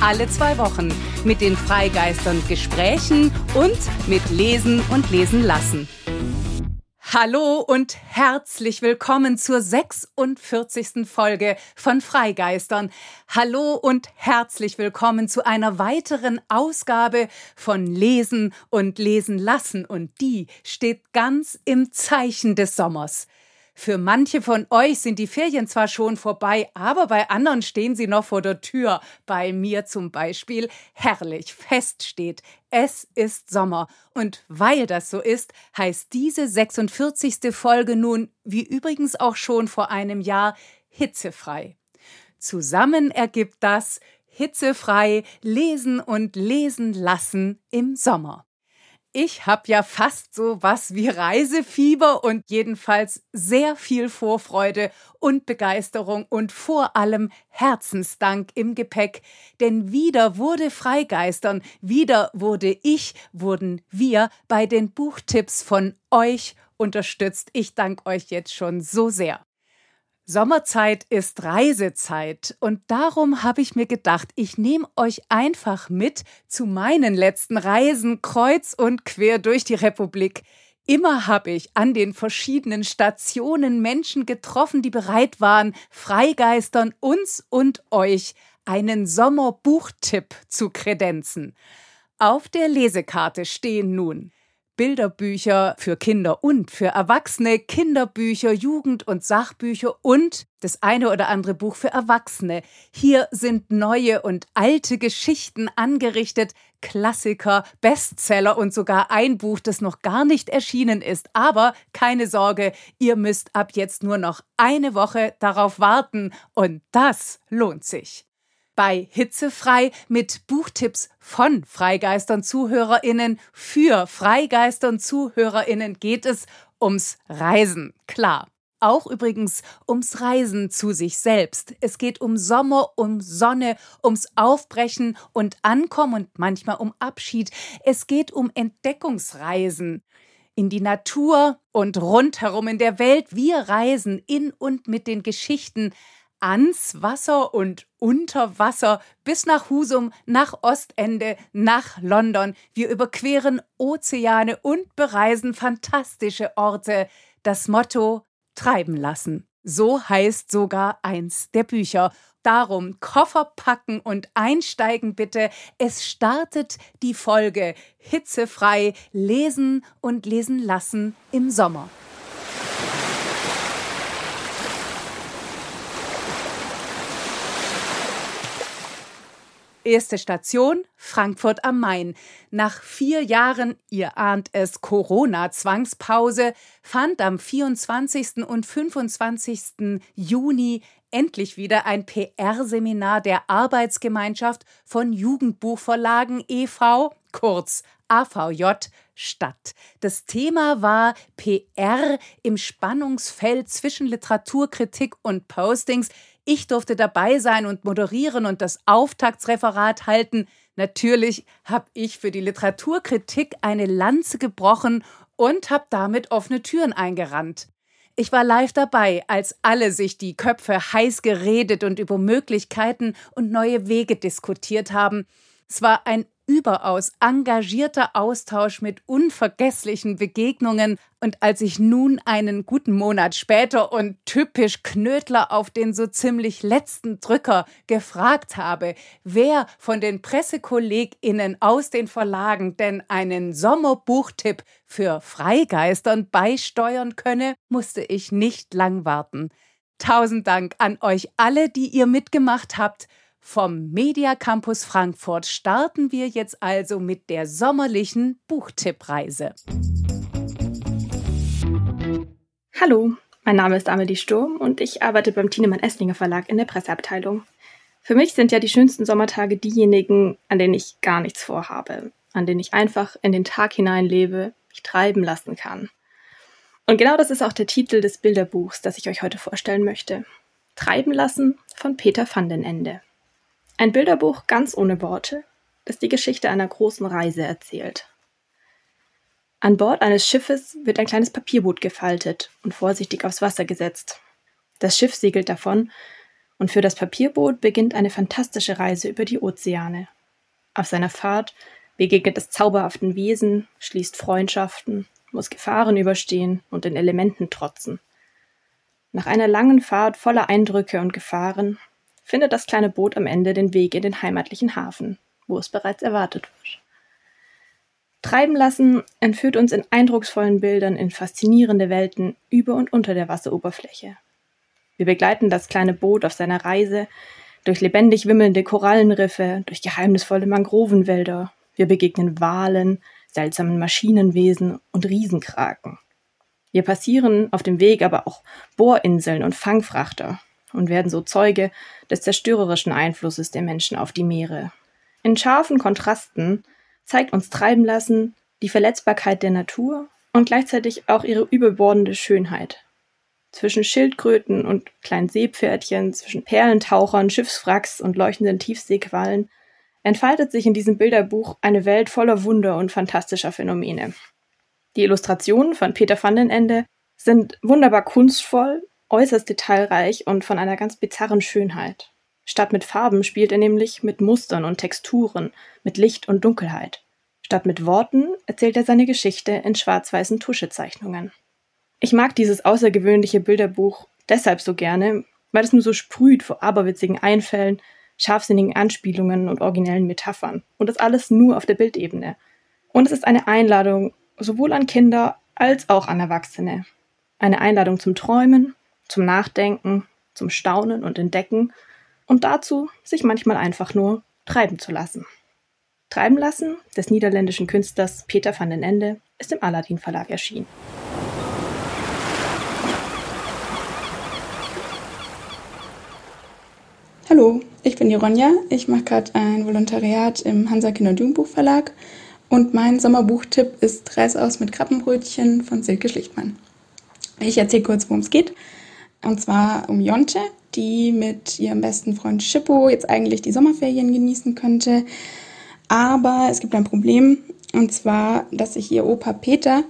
alle zwei Wochen mit den Freigeistern Gesprächen und mit Lesen und Lesen lassen. Hallo und herzlich willkommen zur 46. Folge von Freigeistern. Hallo und herzlich willkommen zu einer weiteren Ausgabe von Lesen und Lesen lassen und die steht ganz im Zeichen des Sommers. Für manche von euch sind die Ferien zwar schon vorbei, aber bei anderen stehen sie noch vor der Tür. Bei mir zum Beispiel herrlich fest steht. Es ist Sommer. Und weil das so ist, heißt diese 46. Folge nun, wie übrigens auch schon vor einem Jahr, hitzefrei. Zusammen ergibt das hitzefrei lesen und lesen lassen im Sommer. Ich habe ja fast so was wie Reisefieber und jedenfalls sehr viel Vorfreude und Begeisterung und vor allem Herzensdank im Gepäck. Denn wieder wurde Freigeistern, wieder wurde ich, wurden wir bei den Buchtipps von euch unterstützt. Ich danke euch jetzt schon so sehr. Sommerzeit ist Reisezeit und darum habe ich mir gedacht, ich nehme euch einfach mit zu meinen letzten Reisen kreuz und quer durch die Republik. Immer habe ich an den verschiedenen Stationen Menschen getroffen, die bereit waren, Freigeistern uns und euch einen Sommerbuchtipp zu kredenzen. Auf der Lesekarte stehen nun Bilderbücher für Kinder und für Erwachsene, Kinderbücher, Jugend- und Sachbücher und das eine oder andere Buch für Erwachsene. Hier sind neue und alte Geschichten angerichtet, Klassiker, Bestseller und sogar ein Buch, das noch gar nicht erschienen ist. Aber keine Sorge, ihr müsst ab jetzt nur noch eine Woche darauf warten und das lohnt sich bei Hitzefrei mit Buchtipps von Freigeistern Zuhörerinnen für Freigeistern Zuhörerinnen geht es ums Reisen. Klar. Auch übrigens ums Reisen zu sich selbst. Es geht um Sommer, um Sonne, ums Aufbrechen und Ankommen und manchmal um Abschied. Es geht um Entdeckungsreisen in die Natur und rundherum in der Welt. Wir reisen in und mit den Geschichten ans Wasser und unter Wasser bis nach Husum, nach Ostende, nach London. Wir überqueren Ozeane und bereisen fantastische Orte. Das Motto treiben lassen. So heißt sogar eins der Bücher. Darum Koffer packen und einsteigen bitte. Es startet die Folge hitzefrei lesen und lesen lassen im Sommer. Erste Station Frankfurt am Main. Nach vier Jahren, ihr ahnt es, Corona-Zwangspause, fand am 24. und 25. Juni endlich wieder ein PR-Seminar der Arbeitsgemeinschaft von Jugendbuchverlagen e.V., kurz AVJ, statt. Das Thema war PR im Spannungsfeld zwischen Literaturkritik und Postings. Ich durfte dabei sein und moderieren und das Auftaktsreferat halten. Natürlich habe ich für die Literaturkritik eine Lanze gebrochen und habe damit offene Türen eingerannt. Ich war live dabei, als alle sich die Köpfe heiß geredet und über Möglichkeiten und neue Wege diskutiert haben. Es war ein überaus engagierter Austausch mit unvergesslichen Begegnungen. Und als ich nun einen guten Monat später und typisch Knödler auf den so ziemlich letzten Drücker gefragt habe, wer von den PressekollegInnen aus den Verlagen denn einen Sommerbuchtipp für Freigeistern beisteuern könne, musste ich nicht lang warten. Tausend Dank an euch alle, die ihr mitgemacht habt. Vom Media Campus Frankfurt starten wir jetzt also mit der sommerlichen Buchtippreise. Hallo, mein Name ist Amelie Sturm und ich arbeite beim Tienemann Esslinger Verlag in der Presseabteilung. Für mich sind ja die schönsten Sommertage diejenigen, an denen ich gar nichts vorhabe. an denen ich einfach in den Tag hinein lebe, mich treiben lassen kann. Und genau das ist auch der Titel des Bilderbuchs, das ich euch heute vorstellen möchte. Treiben lassen von Peter van den Ende. Ein Bilderbuch ganz ohne Worte, das die Geschichte einer großen Reise erzählt. An Bord eines Schiffes wird ein kleines Papierboot gefaltet und vorsichtig aufs Wasser gesetzt. Das Schiff segelt davon und für das Papierboot beginnt eine fantastische Reise über die Ozeane. Auf seiner Fahrt begegnet es zauberhaften Wesen, schließt Freundschaften, muss Gefahren überstehen und den Elementen trotzen. Nach einer langen Fahrt voller Eindrücke und Gefahren findet das kleine Boot am Ende den Weg in den heimatlichen Hafen, wo es bereits erwartet wird. Treiben lassen entführt uns in eindrucksvollen Bildern in faszinierende Welten über und unter der Wasseroberfläche. Wir begleiten das kleine Boot auf seiner Reise durch lebendig wimmelnde Korallenriffe, durch geheimnisvolle Mangrovenwälder. Wir begegnen Walen, seltsamen Maschinenwesen und Riesenkraken. Wir passieren auf dem Weg aber auch Bohrinseln und Fangfrachter und werden so Zeuge des zerstörerischen Einflusses der Menschen auf die Meere. In scharfen Kontrasten zeigt uns treiben lassen die Verletzbarkeit der Natur und gleichzeitig auch ihre überbordende Schönheit. Zwischen Schildkröten und kleinen Seepferdchen, zwischen Perlentauchern, Schiffswracks und leuchtenden Tiefseequallen entfaltet sich in diesem Bilderbuch eine Welt voller Wunder und fantastischer Phänomene. Die Illustrationen von Peter van den Ende sind wunderbar kunstvoll, äußerst detailreich und von einer ganz bizarren Schönheit. Statt mit Farben spielt er nämlich mit Mustern und Texturen, mit Licht und Dunkelheit. Statt mit Worten erzählt er seine Geschichte in schwarz-weißen Tuschezeichnungen. Ich mag dieses außergewöhnliche Bilderbuch deshalb so gerne, weil es nur so sprüht vor aberwitzigen Einfällen, scharfsinnigen Anspielungen und originellen Metaphern. Und das alles nur auf der Bildebene. Und es ist eine Einladung sowohl an Kinder als auch an Erwachsene. Eine Einladung zum Träumen, zum Nachdenken, zum Staunen und Entdecken und dazu, sich manchmal einfach nur treiben zu lassen. Treiben lassen des niederländischen Künstlers Peter van den Ende ist im Aladdin Verlag erschienen. Hallo, ich bin die Ronja. Ich mache gerade ein Volontariat im Hansa Kinder- und Jugendbuchverlag und mein Sommerbuchtipp ist Reis aus mit Krabbenbrötchen von Silke Schlichtmann. Ich erzähle kurz, worum es geht. Und zwar um Jonte, die mit ihrem besten Freund Schippo jetzt eigentlich die Sommerferien genießen könnte. Aber es gibt ein Problem. Und zwar, dass sich ihr Opa Peter,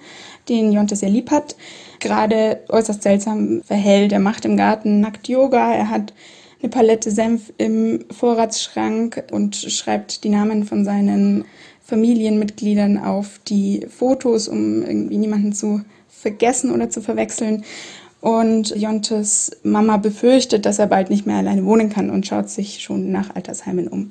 den Jonte sehr lieb hat, gerade äußerst seltsam verhält. Er macht im Garten nackt Yoga. Er hat eine Palette Senf im Vorratsschrank und schreibt die Namen von seinen Familienmitgliedern auf die Fotos, um irgendwie niemanden zu vergessen oder zu verwechseln. Und Jontes Mama befürchtet, dass er bald nicht mehr alleine wohnen kann und schaut sich schon nach Altersheimen um.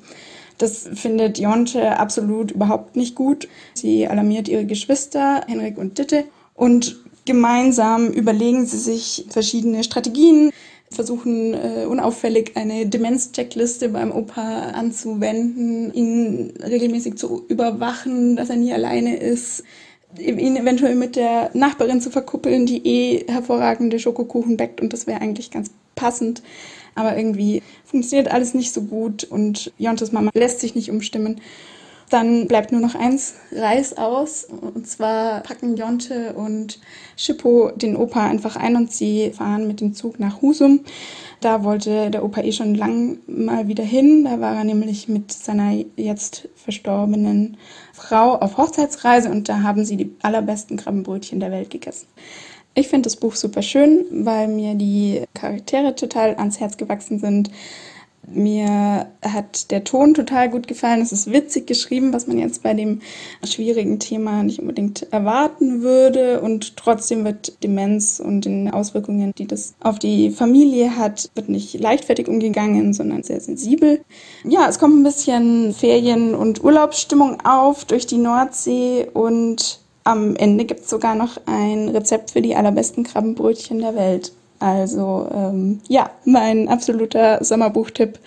Das findet Jonte absolut überhaupt nicht gut. Sie alarmiert ihre Geschwister, Henrik und Ditte, und gemeinsam überlegen sie sich verschiedene Strategien, versuchen äh, unauffällig eine Demenz-Checkliste beim Opa anzuwenden, ihn regelmäßig zu überwachen, dass er nie alleine ist, ihn eventuell mit der Nachbarin zu verkuppeln, die eh hervorragende Schokokuchen backt und das wäre eigentlich ganz passend. Aber irgendwie funktioniert alles nicht so gut und Jontes Mama lässt sich nicht umstimmen. Dann bleibt nur noch eins Reis aus. Und zwar packen Jonte und Schippo den Opa einfach ein und sie fahren mit dem Zug nach Husum. Da wollte der Opa eh schon lang mal wieder hin. Da war er nämlich mit seiner jetzt verstorbenen Frau auf Hochzeitsreise und da haben sie die allerbesten Krabbenbrötchen der Welt gegessen. Ich finde das Buch super schön, weil mir die Charaktere total ans Herz gewachsen sind. Mir hat der Ton total gut gefallen. Es ist witzig geschrieben, was man jetzt bei dem schwierigen Thema nicht unbedingt erwarten würde. Und trotzdem wird Demenz und den Auswirkungen, die das auf die Familie hat, wird nicht leichtfertig umgegangen, sondern sehr sensibel. Ja, es kommt ein bisschen Ferien- und Urlaubsstimmung auf durch die Nordsee und am Ende gibt es sogar noch ein Rezept für die allerbesten Krabbenbrötchen der Welt. Also ähm, ja, mein absoluter Sommerbuchtipp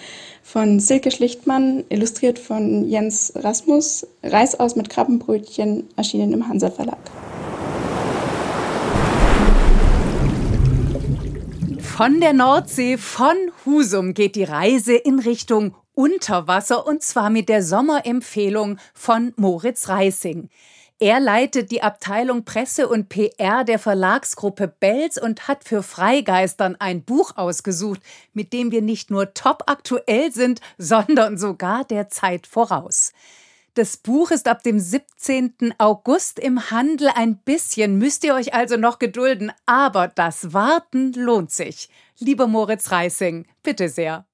von Silke Schlichtmann, illustriert von Jens Rasmus, Reis aus mit Krabbenbrötchen, erschienen im Hansa Verlag. Von der Nordsee, von Husum geht die Reise in Richtung unter Wasser und zwar mit der Sommerempfehlung von Moritz Reising. Er leitet die Abteilung Presse und PR der Verlagsgruppe Belz und hat für Freigeistern ein Buch ausgesucht, mit dem wir nicht nur top aktuell sind, sondern sogar der Zeit voraus. Das Buch ist ab dem 17. August im Handel. Ein bisschen müsst ihr euch also noch gedulden, aber das Warten lohnt sich. Lieber Moritz Reising, bitte sehr.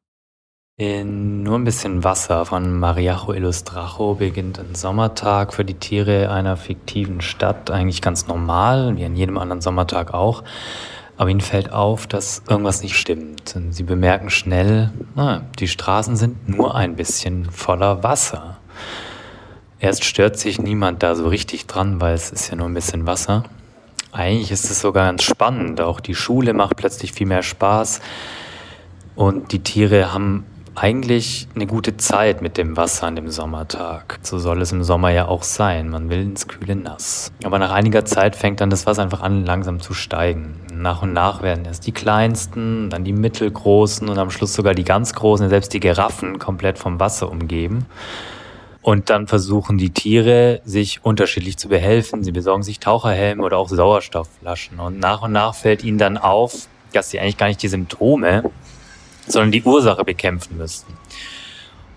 In Nur ein bisschen Wasser von Mariajo Illustrajo beginnt ein Sommertag für die Tiere einer fiktiven Stadt. Eigentlich ganz normal, wie an jedem anderen Sommertag auch. Aber ihnen fällt auf, dass irgendwas nicht stimmt. Und sie bemerken schnell, na, die Straßen sind nur ein bisschen voller Wasser. Erst stört sich niemand da so richtig dran, weil es ist ja nur ein bisschen Wasser. Eigentlich ist es sogar ganz spannend. Auch die Schule macht plötzlich viel mehr Spaß. Und die Tiere haben eigentlich eine gute Zeit mit dem Wasser an dem Sommertag. So soll es im Sommer ja auch sein. Man will ins kühle Nass. Aber nach einiger Zeit fängt dann das Wasser einfach an, langsam zu steigen. Nach und nach werden erst die kleinsten, dann die mittelgroßen und am Schluss sogar die ganz großen, selbst die Giraffen, komplett vom Wasser umgeben. Und dann versuchen die Tiere, sich unterschiedlich zu behelfen. Sie besorgen sich Taucherhelme oder auch Sauerstoffflaschen. Und nach und nach fällt ihnen dann auf, dass sie eigentlich gar nicht die Symptome sondern die Ursache bekämpfen müssten.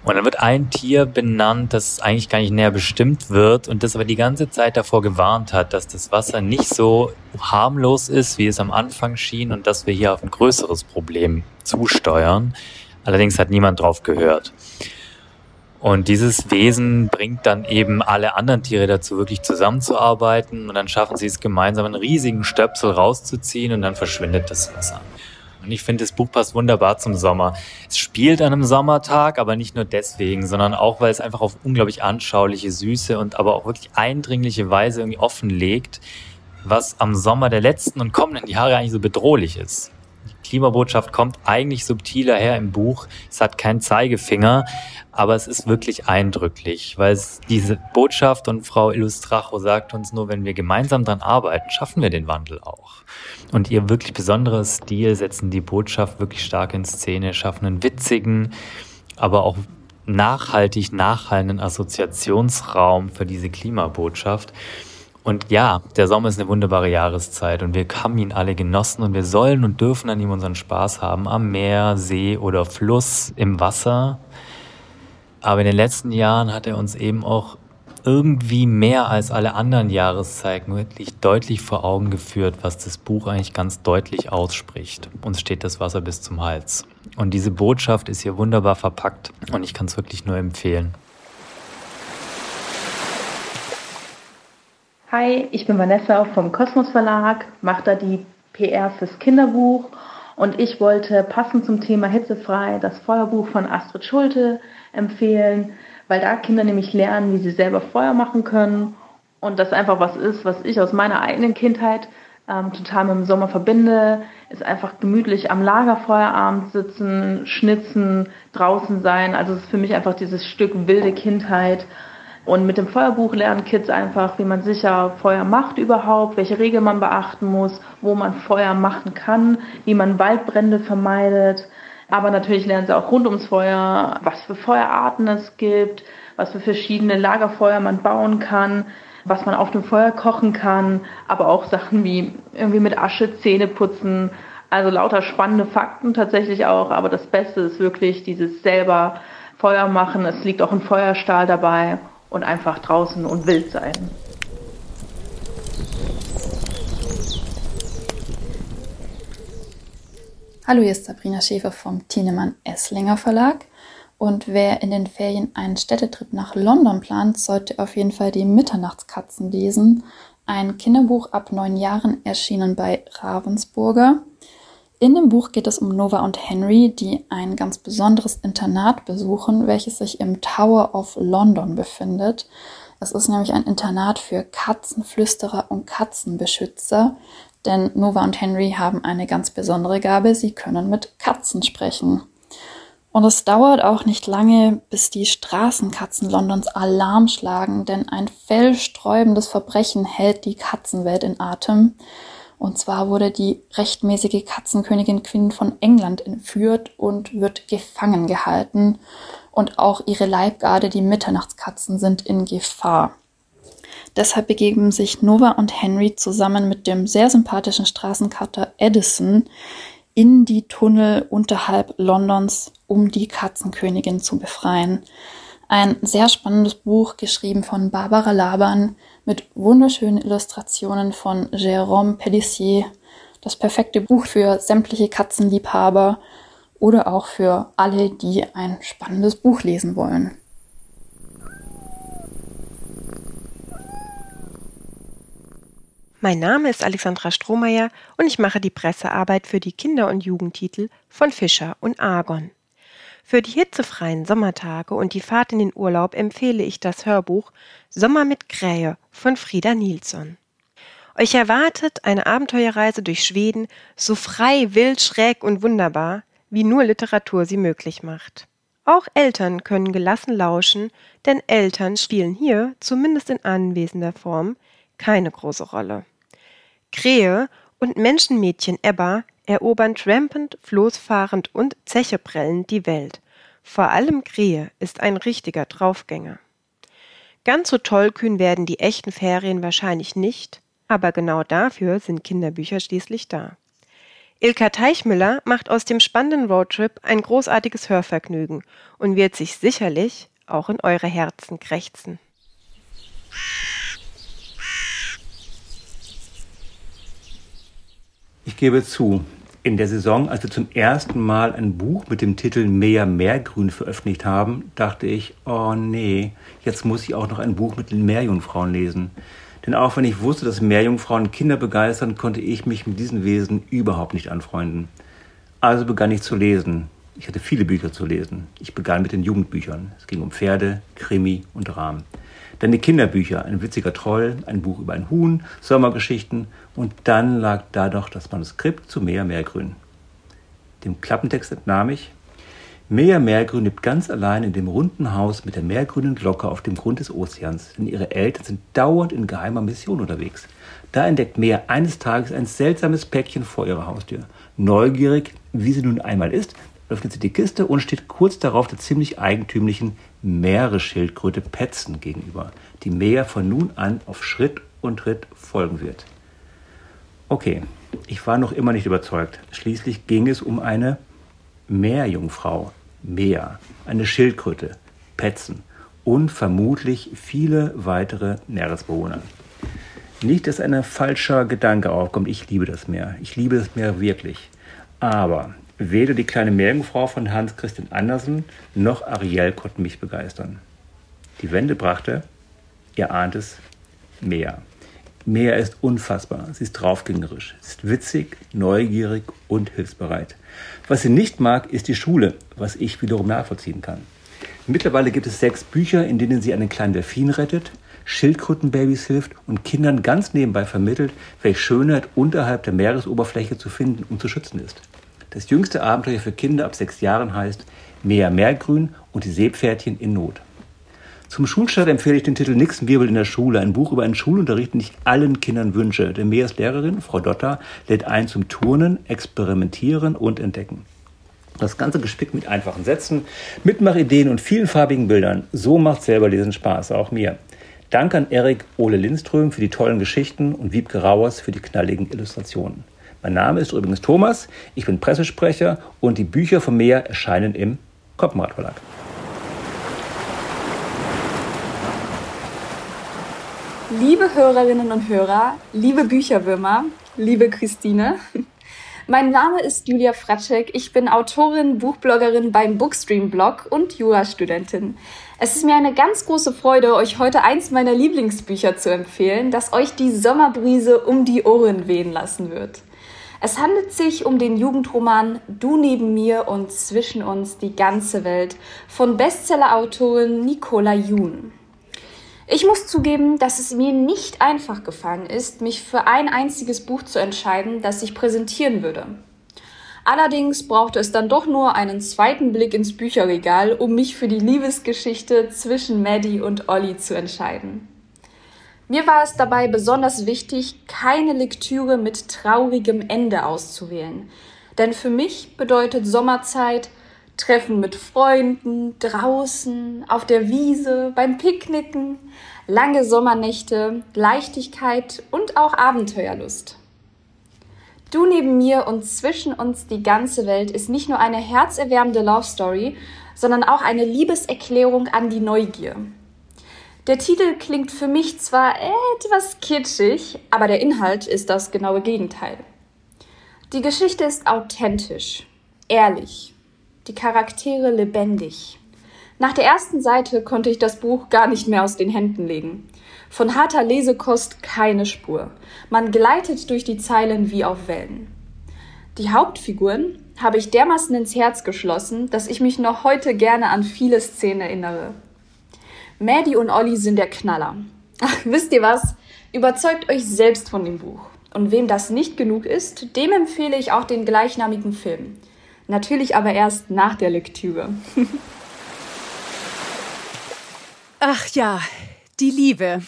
Und dann wird ein Tier benannt, das eigentlich gar nicht näher bestimmt wird und das aber die ganze Zeit davor gewarnt hat, dass das Wasser nicht so harmlos ist, wie es am Anfang schien und dass wir hier auf ein größeres Problem zusteuern. Allerdings hat niemand drauf gehört. Und dieses Wesen bringt dann eben alle anderen Tiere dazu, wirklich zusammenzuarbeiten und dann schaffen sie es gemeinsam, einen riesigen Stöpsel rauszuziehen und dann verschwindet das Wasser. Und ich finde, das Buch passt wunderbar zum Sommer. Es spielt an einem Sommertag, aber nicht nur deswegen, sondern auch, weil es einfach auf unglaublich anschauliche, süße und aber auch wirklich eindringliche Weise irgendwie offenlegt, was am Sommer der letzten und kommenden Jahre eigentlich so bedrohlich ist. Die Klimabotschaft kommt eigentlich subtiler her im Buch. Es hat keinen Zeigefinger, aber es ist wirklich eindrücklich, weil es diese Botschaft und Frau Illustracho sagt uns nur, wenn wir gemeinsam dran arbeiten, schaffen wir den Wandel auch. Und ihr wirklich besonderes Stil setzen die Botschaft wirklich stark in Szene, schaffen einen witzigen, aber auch nachhaltig nachhallenden Assoziationsraum für diese Klimabotschaft. Und ja, der Sommer ist eine wunderbare Jahreszeit und wir haben ihn alle genossen und wir sollen und dürfen an ihm unseren Spaß haben, am Meer, See oder Fluss, im Wasser. Aber in den letzten Jahren hat er uns eben auch irgendwie mehr als alle anderen Jahreszeiten wirklich deutlich vor Augen geführt, was das Buch eigentlich ganz deutlich ausspricht. Uns steht das Wasser bis zum Hals. Und diese Botschaft ist hier wunderbar verpackt und ich kann es wirklich nur empfehlen. Hi, ich bin Vanessa vom Kosmos Verlag, mache da die PR fürs Kinderbuch und ich wollte passend zum Thema Hitzefrei das Feuerbuch von Astrid Schulte empfehlen weil da Kinder nämlich lernen, wie sie selber Feuer machen können und das einfach was ist, was ich aus meiner eigenen Kindheit ähm, total mit dem Sommer verbinde, ist einfach gemütlich am Lagerfeuerabend sitzen, schnitzen, draußen sein. Also es ist für mich einfach dieses Stück wilde Kindheit. Und mit dem Feuerbuch lernen Kids einfach, wie man sicher Feuer macht überhaupt, welche Regeln man beachten muss, wo man Feuer machen kann, wie man Waldbrände vermeidet. Aber natürlich lernen sie auch rund ums Feuer, was für Feuerarten es gibt, was für verschiedene Lagerfeuer man bauen kann, was man auf dem Feuer kochen kann, aber auch Sachen wie irgendwie mit Asche Zähne putzen. Also lauter spannende Fakten tatsächlich auch, aber das Beste ist wirklich dieses selber Feuer machen. Es liegt auch ein Feuerstahl dabei und einfach draußen und wild sein. Hallo, hier ist Sabrina Schäfer vom Tienemann Esslinger Verlag. Und wer in den Ferien einen Städtetrip nach London plant, sollte auf jeden Fall die Mitternachtskatzen lesen. Ein Kinderbuch ab neun Jahren erschienen bei Ravensburger. In dem Buch geht es um Nova und Henry, die ein ganz besonderes Internat besuchen, welches sich im Tower of London befindet. Es ist nämlich ein Internat für Katzenflüsterer und Katzenbeschützer, denn Nova und Henry haben eine ganz besondere Gabe, sie können mit Katzen sprechen. Und es dauert auch nicht lange, bis die Straßenkatzen Londons Alarm schlagen, denn ein fellsträubendes Verbrechen hält die Katzenwelt in Atem. Und zwar wurde die rechtmäßige Katzenkönigin Queen von England entführt und wird gefangen gehalten. Und auch ihre Leibgarde, die Mitternachtskatzen, sind in Gefahr. Deshalb begeben sich Nova und Henry zusammen mit dem sehr sympathischen Straßenkater Edison in die Tunnel unterhalb Londons, um die Katzenkönigin zu befreien. Ein sehr spannendes Buch, geschrieben von Barbara Laban, mit wunderschönen Illustrationen von Jérôme Pellissier. Das perfekte Buch für sämtliche Katzenliebhaber oder auch für alle, die ein spannendes Buch lesen wollen. Mein Name ist Alexandra Strohmeier und ich mache die Pressearbeit für die Kinder- und Jugendtitel von Fischer und Argon. Für die hitzefreien Sommertage und die Fahrt in den Urlaub empfehle ich das Hörbuch Sommer mit Krähe von Frieda Nilsson. Euch erwartet eine Abenteuerreise durch Schweden, so frei, wild, schräg und wunderbar, wie nur Literatur sie möglich macht. Auch Eltern können gelassen lauschen, denn Eltern spielen hier, zumindest in anwesender Form, keine große Rolle. Krähe und Menschenmädchen Ebba erobern trampend, floßfahrend und zecheprellend die Welt. Vor allem Krähe ist ein richtiger Draufgänger. Ganz so tollkühn werden die echten Ferien wahrscheinlich nicht, aber genau dafür sind Kinderbücher schließlich da. Ilka Teichmüller macht aus dem spannenden Roadtrip ein großartiges Hörvergnügen und wird sich sicherlich auch in eure Herzen krächzen. Ich gebe zu, in der Saison, als wir zum ersten Mal ein Buch mit dem Titel Meer Meergrün veröffentlicht haben, dachte ich, oh nee, jetzt muss ich auch noch ein Buch mit den Meerjungfrauen lesen. Denn auch wenn ich wusste, dass Meerjungfrauen Kinder begeistern, konnte ich mich mit diesen Wesen überhaupt nicht anfreunden. Also begann ich zu lesen. Ich hatte viele Bücher zu lesen. Ich begann mit den Jugendbüchern. Es ging um Pferde, Krimi und Rahmen. Dann die Kinderbücher, ein witziger Troll, ein Buch über ein Huhn, Sommergeschichten und dann lag da doch das Manuskript zu Meer Meergrün. Dem Klappentext entnahm ich, Meer Meergrün lebt ganz allein in dem runden Haus mit der meergrünen Glocke auf dem Grund des Ozeans, denn ihre Eltern sind dauernd in geheimer Mission unterwegs. Da entdeckt Meer eines Tages ein seltsames Päckchen vor ihrer Haustür. Neugierig, wie sie nun einmal ist, öffnet sie die Kiste und steht kurz darauf der ziemlich eigentümlichen Meeresschildkröte Petzen gegenüber, die Meer von nun an auf Schritt und Tritt folgen wird. Okay, ich war noch immer nicht überzeugt. Schließlich ging es um eine Meerjungfrau, Meer, eine Schildkröte, Petzen und vermutlich viele weitere Meeresbewohner. Nicht, dass ein falscher Gedanke aufkommt, ich liebe das Meer. Ich liebe das Meer wirklich. Aber Weder die kleine Meerjungfrau von Hans Christian Andersen noch Ariel konnten mich begeistern. Die Wende brachte, ihr ahnt es, Meer. Meer ist unfassbar. Sie ist draufgängerisch, sie ist witzig, neugierig und hilfsbereit. Was sie nicht mag, ist die Schule, was ich wiederum nachvollziehen kann. Mittlerweile gibt es sechs Bücher, in denen sie einen kleinen Delfin rettet, Schildkrötenbabys hilft und Kindern ganz nebenbei vermittelt, welche Schönheit unterhalb der Meeresoberfläche zu finden und zu schützen ist. Das jüngste Abenteuer für Kinder ab sechs Jahren heißt Meer Meergrün und die Seepferdchen in Not. Zum Schulstart empfehle ich den Titel Nix Wirbel in der Schule, ein Buch über einen Schulunterricht, den ich allen Kindern wünsche. Denn Meers Lehrerin, Frau Dotter, lädt ein zum Turnen, Experimentieren und Entdecken. Das Ganze gespickt mit einfachen Sätzen, Mitmachideen und vielen farbigen Bildern. So macht selber Lesen Spaß, auch mir. Dank an Erik Ole Lindström für die tollen Geschichten und Wiebke Rauers für die knalligen Illustrationen. Mein Name ist übrigens Thomas, ich bin Pressesprecher und die Bücher von mir erscheinen im Koppenrad Verlag. Liebe Hörerinnen und Hörer, liebe Bücherwürmer, liebe Christine, mein Name ist Julia Fratschek. Ich bin Autorin, Buchbloggerin beim Bookstream-Blog und Jurastudentin. Es ist mir eine ganz große Freude, euch heute eins meiner Lieblingsbücher zu empfehlen, das euch die Sommerbrise um die Ohren wehen lassen wird. Es handelt sich um den Jugendroman Du neben mir und zwischen uns die ganze Welt von Bestsellerautorin Nicola Jun. Ich muss zugeben, dass es mir nicht einfach gefallen ist, mich für ein einziges Buch zu entscheiden, das ich präsentieren würde. Allerdings brauchte es dann doch nur einen zweiten Blick ins Bücherregal, um mich für die Liebesgeschichte zwischen Maddie und Olli zu entscheiden. Mir war es dabei besonders wichtig, keine Lektüre mit traurigem Ende auszuwählen. Denn für mich bedeutet Sommerzeit Treffen mit Freunden, draußen, auf der Wiese, beim Picknicken, lange Sommernächte, Leichtigkeit und auch Abenteuerlust. Du neben mir und zwischen uns die ganze Welt ist nicht nur eine herzerwärmende Love Story, sondern auch eine Liebeserklärung an die Neugier. Der Titel klingt für mich zwar etwas kitschig, aber der Inhalt ist das genaue Gegenteil. Die Geschichte ist authentisch, ehrlich, die Charaktere lebendig. Nach der ersten Seite konnte ich das Buch gar nicht mehr aus den Händen legen. Von harter Lesekost keine Spur. Man gleitet durch die Zeilen wie auf Wellen. Die Hauptfiguren habe ich dermaßen ins Herz geschlossen, dass ich mich noch heute gerne an viele Szenen erinnere. Maddie und Olli sind der Knaller. Ach, wisst ihr was? Überzeugt euch selbst von dem Buch. Und wem das nicht genug ist, dem empfehle ich auch den gleichnamigen Film. Natürlich aber erst nach der Lektüre. Ach ja, die Liebe.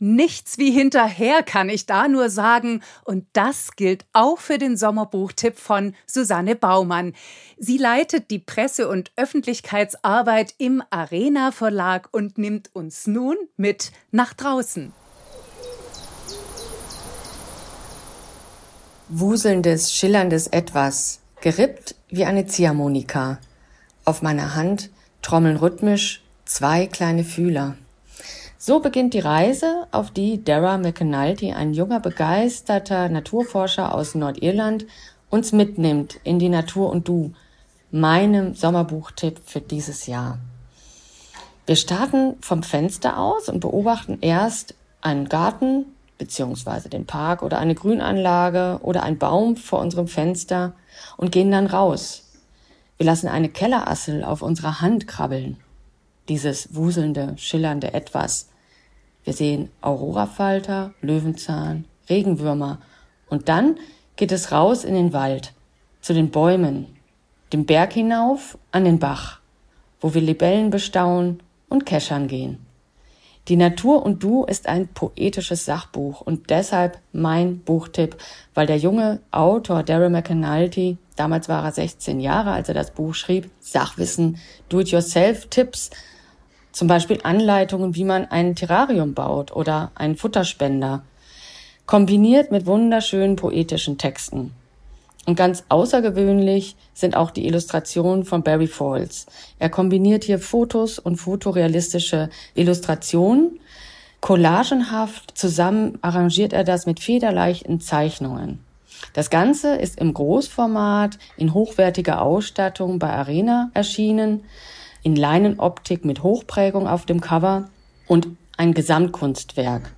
Nichts wie hinterher kann ich da nur sagen. Und das gilt auch für den Sommerbuchtipp von Susanne Baumann. Sie leitet die Presse- und Öffentlichkeitsarbeit im Arena Verlag und nimmt uns nun mit nach draußen. Wuselndes, schillerndes Etwas, gerippt wie eine Ziehharmonika. Auf meiner Hand trommeln rhythmisch zwei kleine Fühler. So beginnt die Reise, auf die Dara McAnulty, ein junger, begeisterter Naturforscher aus Nordirland, uns mitnimmt in die Natur und du, meinem Sommerbuchtipp für dieses Jahr. Wir starten vom Fenster aus und beobachten erst einen Garten beziehungsweise den Park oder eine Grünanlage oder ein Baum vor unserem Fenster und gehen dann raus. Wir lassen eine Kellerassel auf unserer Hand krabbeln dieses wuselnde, schillernde Etwas. Wir sehen Aurorafalter, Löwenzahn, Regenwürmer und dann geht es raus in den Wald, zu den Bäumen, den Berg hinauf an den Bach, wo wir Libellen bestaunen und keschern gehen. Die Natur und du ist ein poetisches Sachbuch und deshalb mein Buchtipp, weil der junge Autor Daryl McAnulty, damals war er 16 Jahre, als er das Buch schrieb, Sachwissen, Do-it-yourself-Tipps zum Beispiel Anleitungen, wie man ein Terrarium baut oder einen Futterspender, kombiniert mit wunderschönen poetischen Texten. Und ganz außergewöhnlich sind auch die Illustrationen von Barry Falls. Er kombiniert hier Fotos und fotorealistische Illustrationen. Collagenhaft zusammen arrangiert er das mit federleichten Zeichnungen. Das Ganze ist im Großformat in hochwertiger Ausstattung bei Arena erschienen in Leinenoptik mit Hochprägung auf dem Cover und ein Gesamtkunstwerk.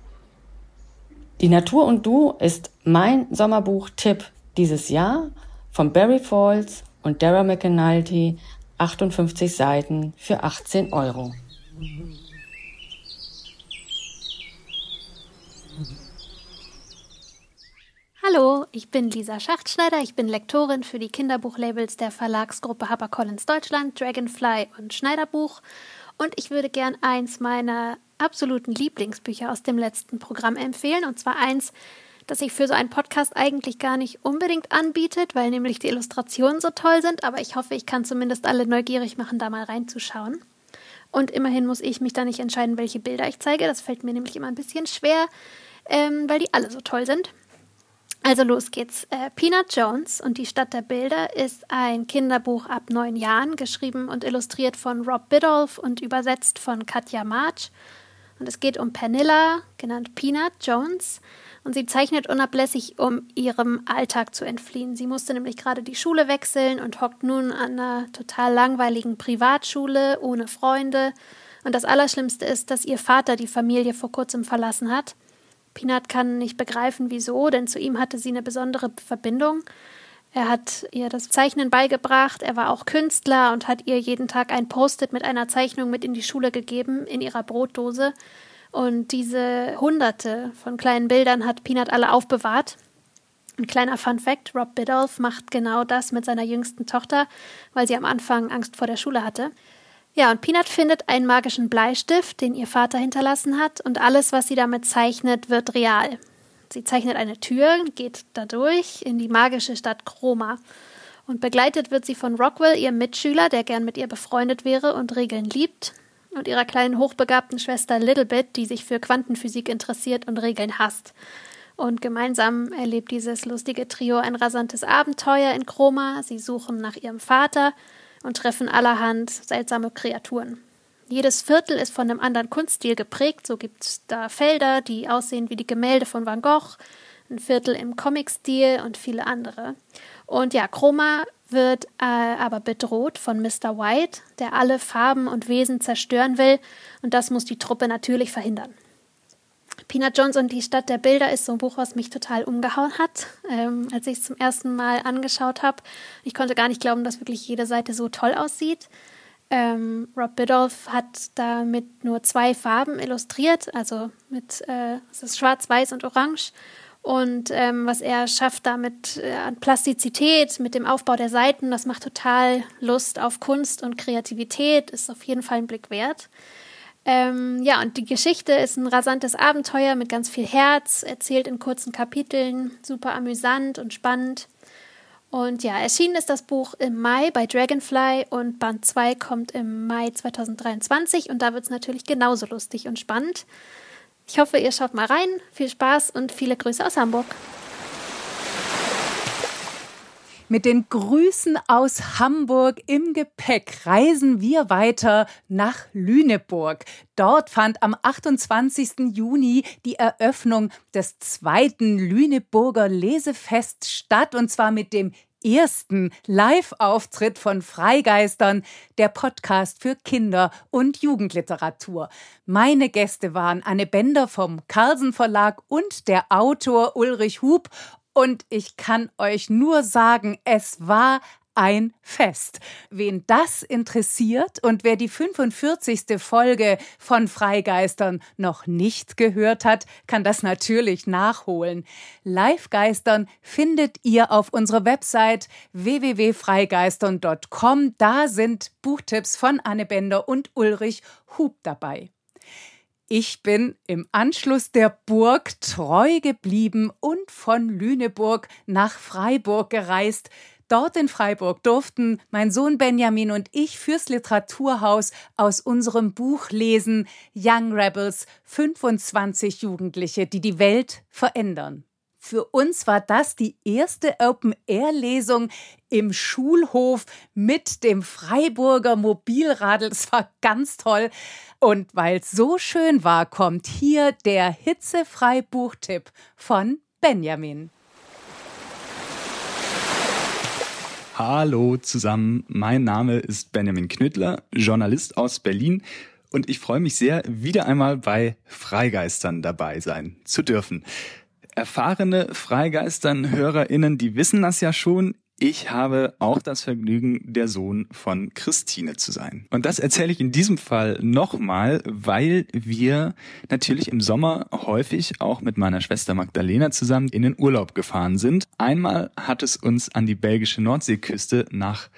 Die Natur und Du ist mein Sommerbuch-Tipp dieses Jahr von Barry Falls und Dara McAnulty, 58 Seiten für 18 Euro. Hallo, ich bin Lisa Schachtschneider. Ich bin Lektorin für die Kinderbuchlabels der Verlagsgruppe HarperCollins Deutschland, Dragonfly und Schneiderbuch. Und ich würde gern eins meiner absoluten Lieblingsbücher aus dem letzten Programm empfehlen. Und zwar eins, das sich für so einen Podcast eigentlich gar nicht unbedingt anbietet, weil nämlich die Illustrationen so toll sind. Aber ich hoffe, ich kann zumindest alle neugierig machen, da mal reinzuschauen. Und immerhin muss ich mich da nicht entscheiden, welche Bilder ich zeige. Das fällt mir nämlich immer ein bisschen schwer, ähm, weil die alle so toll sind. Also los geht's. Äh, Peanut Jones und die Stadt der Bilder ist ein Kinderbuch ab neun Jahren, geschrieben und illustriert von Rob Biddulph und übersetzt von Katja March. Und es geht um Pernilla, genannt Peanut Jones. Und sie zeichnet unablässig, um ihrem Alltag zu entfliehen. Sie musste nämlich gerade die Schule wechseln und hockt nun an einer total langweiligen Privatschule ohne Freunde. Und das Allerschlimmste ist, dass ihr Vater die Familie vor kurzem verlassen hat. Peanut kann nicht begreifen, wieso, denn zu ihm hatte sie eine besondere Verbindung. Er hat ihr das Zeichnen beigebracht, er war auch Künstler und hat ihr jeden Tag ein Post-it mit einer Zeichnung mit in die Schule gegeben, in ihrer Brotdose. Und diese hunderte von kleinen Bildern hat Peanut alle aufbewahrt. Ein kleiner Fun Fact: Rob Biddulph macht genau das mit seiner jüngsten Tochter, weil sie am Anfang Angst vor der Schule hatte. Ja, und Peanut findet einen magischen Bleistift, den ihr Vater hinterlassen hat, und alles, was sie damit zeichnet, wird real. Sie zeichnet eine Tür, geht dadurch in die magische Stadt Chroma. Und begleitet wird sie von Rockwell, ihrem Mitschüler, der gern mit ihr befreundet wäre und Regeln liebt, und ihrer kleinen hochbegabten Schwester Littlebit, die sich für Quantenphysik interessiert und Regeln hasst. Und gemeinsam erlebt dieses lustige Trio ein rasantes Abenteuer in Chroma. Sie suchen nach ihrem Vater und treffen allerhand seltsame Kreaturen. Jedes Viertel ist von einem anderen Kunststil geprägt. So gibt es da Felder, die aussehen wie die Gemälde von Van Gogh, ein Viertel im Comic-Stil und viele andere. Und ja, Chroma wird äh, aber bedroht von Mr. White, der alle Farben und Wesen zerstören will. Und das muss die Truppe natürlich verhindern. Peanut Jones und die Stadt der Bilder ist so ein Buch, was mich total umgehauen hat, ähm, als ich es zum ersten Mal angeschaut habe. Ich konnte gar nicht glauben, dass wirklich jede Seite so toll aussieht. Ähm, Rob Biddulph hat da mit nur zwei Farben illustriert, also mit äh, ist Schwarz, Weiß und Orange. Und ähm, was er schafft damit äh, an Plastizität, mit dem Aufbau der Seiten, das macht total Lust auf Kunst und Kreativität, ist auf jeden Fall ein Blick wert. Ähm, ja, und die Geschichte ist ein rasantes Abenteuer mit ganz viel Herz, erzählt in kurzen Kapiteln, super amüsant und spannend. Und ja, erschienen ist das Buch im Mai bei Dragonfly und Band 2 kommt im Mai 2023 und da wird es natürlich genauso lustig und spannend. Ich hoffe, ihr schaut mal rein. Viel Spaß und viele Grüße aus Hamburg. Mit den Grüßen aus Hamburg im Gepäck reisen wir weiter nach Lüneburg. Dort fand am 28. Juni die Eröffnung des zweiten Lüneburger Lesefest statt und zwar mit dem ersten Live-Auftritt von Freigeistern, der Podcast für Kinder- und Jugendliteratur. Meine Gäste waren Anne Bender vom Carlsen Verlag und der Autor Ulrich Hub und ich kann euch nur sagen, es war ein Fest. Wen das interessiert und wer die 45. Folge von Freigeistern noch nicht gehört hat, kann das natürlich nachholen. Livegeistern findet ihr auf unserer Website www.freigeistern.com. Da sind Buchtipps von Anne Bender und Ulrich Hub dabei. Ich bin im Anschluss der Burg treu geblieben und von Lüneburg nach Freiburg gereist. Dort in Freiburg durften mein Sohn Benjamin und ich fürs Literaturhaus aus unserem Buch lesen Young Rebels 25 Jugendliche, die die Welt verändern. Für uns war das die erste Open-Air-Lesung im Schulhof mit dem Freiburger Mobilradl. Es war ganz toll. Und weil es so schön war, kommt hier der Hitzefrei-Buchtipp von Benjamin. Hallo zusammen, mein Name ist Benjamin Knüttler, Journalist aus Berlin und ich freue mich sehr, wieder einmal bei Freigeistern dabei sein zu dürfen erfahrene Freigeistern-HörerInnen, die wissen das ja schon. Ich habe auch das Vergnügen, der Sohn von Christine zu sein. Und das erzähle ich in diesem Fall nochmal, weil wir natürlich im Sommer häufig auch mit meiner Schwester Magdalena zusammen in den Urlaub gefahren sind. Einmal hat es uns an die belgische Nordseeküste nach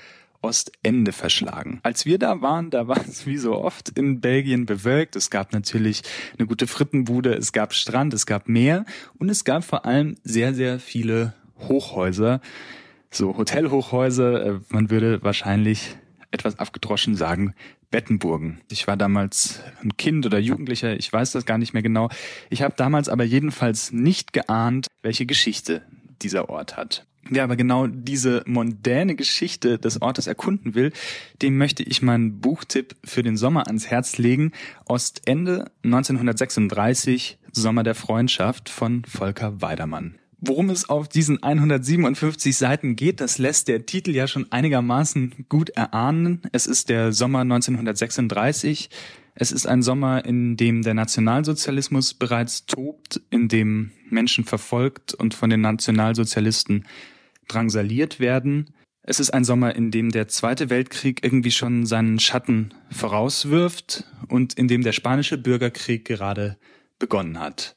Ostende verschlagen. Als wir da waren, da war es wie so oft in Belgien bewölkt. Es gab natürlich eine gute Frittenbude, es gab Strand, es gab Meer und es gab vor allem sehr, sehr viele Hochhäuser, so Hotelhochhäuser. Äh, man würde wahrscheinlich etwas abgedroschen sagen, Bettenburgen. Ich war damals ein Kind oder Jugendlicher, ich weiß das gar nicht mehr genau. Ich habe damals aber jedenfalls nicht geahnt, welche Geschichte dieser Ort hat. Wer aber genau diese mondäne Geschichte des Ortes erkunden will, dem möchte ich meinen Buchtipp für den Sommer ans Herz legen. Ostende 1936, Sommer der Freundschaft von Volker Weidermann. Worum es auf diesen 157 Seiten geht, das lässt der Titel ja schon einigermaßen gut erahnen. Es ist der Sommer 1936. Es ist ein Sommer, in dem der Nationalsozialismus bereits tobt, in dem Menschen verfolgt und von den Nationalsozialisten drangsaliert werden. Es ist ein Sommer, in dem der Zweite Weltkrieg irgendwie schon seinen Schatten vorauswirft und in dem der spanische Bürgerkrieg gerade begonnen hat.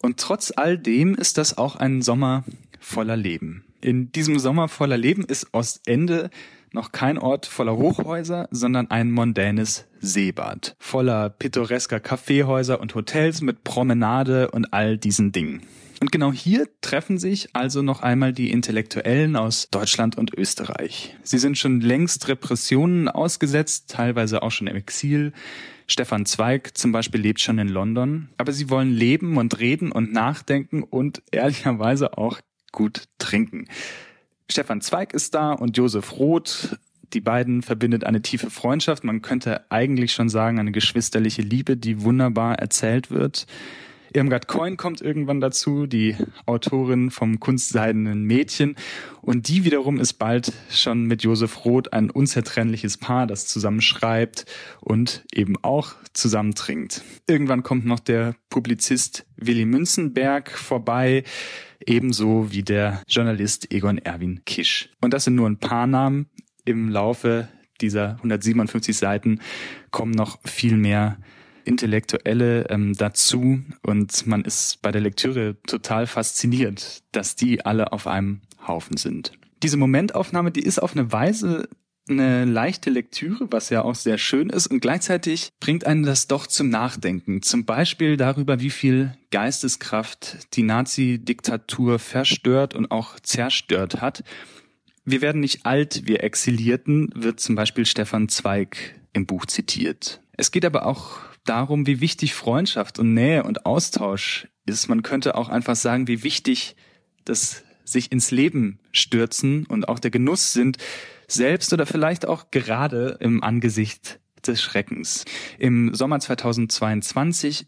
Und trotz all dem ist das auch ein Sommer voller Leben. In diesem Sommer voller Leben ist Ostende noch kein Ort voller Hochhäuser, sondern ein mondänes Seebad. Voller pittoresker Kaffeehäuser und Hotels mit Promenade und all diesen Dingen. Und genau hier treffen sich also noch einmal die Intellektuellen aus Deutschland und Österreich. Sie sind schon längst Repressionen ausgesetzt, teilweise auch schon im Exil. Stefan Zweig zum Beispiel lebt schon in London, aber sie wollen leben und reden und nachdenken und ehrlicherweise auch gut trinken. Stefan Zweig ist da und Josef Roth. Die beiden verbindet eine tiefe Freundschaft. Man könnte eigentlich schon sagen, eine geschwisterliche Liebe, die wunderbar erzählt wird. Irmgard Coin kommt irgendwann dazu, die Autorin vom kunstseidenen Mädchen. Und die wiederum ist bald schon mit Josef Roth ein unzertrennliches Paar, das zusammen schreibt und eben auch zusammen trinkt. Irgendwann kommt noch der Publizist Willi Münzenberg vorbei, ebenso wie der Journalist Egon Erwin Kisch. Und das sind nur ein paar Namen. Im Laufe dieser 157 Seiten kommen noch viel mehr Intellektuelle ähm, dazu und man ist bei der Lektüre total fasziniert, dass die alle auf einem Haufen sind. Diese Momentaufnahme, die ist auf eine Weise eine leichte Lektüre, was ja auch sehr schön ist und gleichzeitig bringt einen das doch zum Nachdenken. Zum Beispiel darüber, wie viel Geisteskraft die Nazi-Diktatur verstört und auch zerstört hat. Wir werden nicht alt, wir Exilierten, wird zum Beispiel Stefan Zweig im Buch zitiert. Es geht aber auch darum, wie wichtig Freundschaft und Nähe und Austausch ist. Man könnte auch einfach sagen, wie wichtig das sich ins Leben stürzen und auch der Genuss sind, selbst oder vielleicht auch gerade im Angesicht des Schreckens. Im Sommer 2022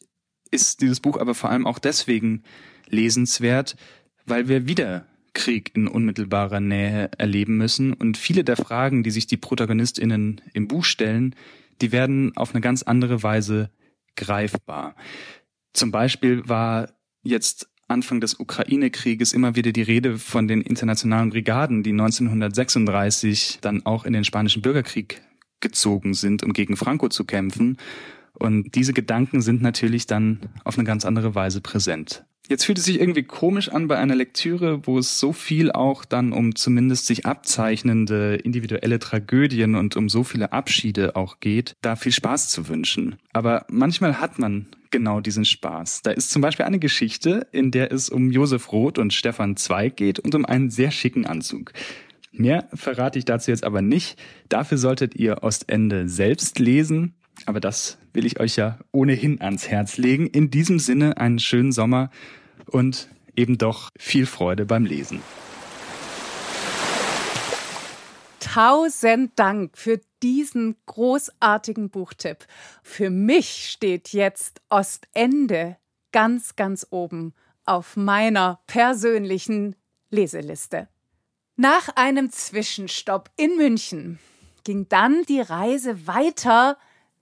ist dieses Buch aber vor allem auch deswegen lesenswert, weil wir wieder Krieg in unmittelbarer Nähe erleben müssen und viele der Fragen, die sich die Protagonistinnen im Buch stellen, die werden auf eine ganz andere Weise greifbar. Zum Beispiel war jetzt Anfang des Ukraine-Krieges immer wieder die Rede von den internationalen Brigaden, die 1936 dann auch in den spanischen Bürgerkrieg gezogen sind, um gegen Franco zu kämpfen. Und diese Gedanken sind natürlich dann auf eine ganz andere Weise präsent. Jetzt fühlt es sich irgendwie komisch an bei einer Lektüre, wo es so viel auch dann um zumindest sich abzeichnende individuelle Tragödien und um so viele Abschiede auch geht, da viel Spaß zu wünschen. Aber manchmal hat man genau diesen Spaß. Da ist zum Beispiel eine Geschichte, in der es um Josef Roth und Stefan Zweig geht und um einen sehr schicken Anzug. Mehr verrate ich dazu jetzt aber nicht. Dafür solltet ihr Ostende selbst lesen. Aber das will ich euch ja ohnehin ans Herz legen. In diesem Sinne einen schönen Sommer und eben doch viel Freude beim Lesen. Tausend Dank für diesen großartigen Buchtipp. Für mich steht jetzt Ostende ganz, ganz oben auf meiner persönlichen Leseliste. Nach einem Zwischenstopp in München ging dann die Reise weiter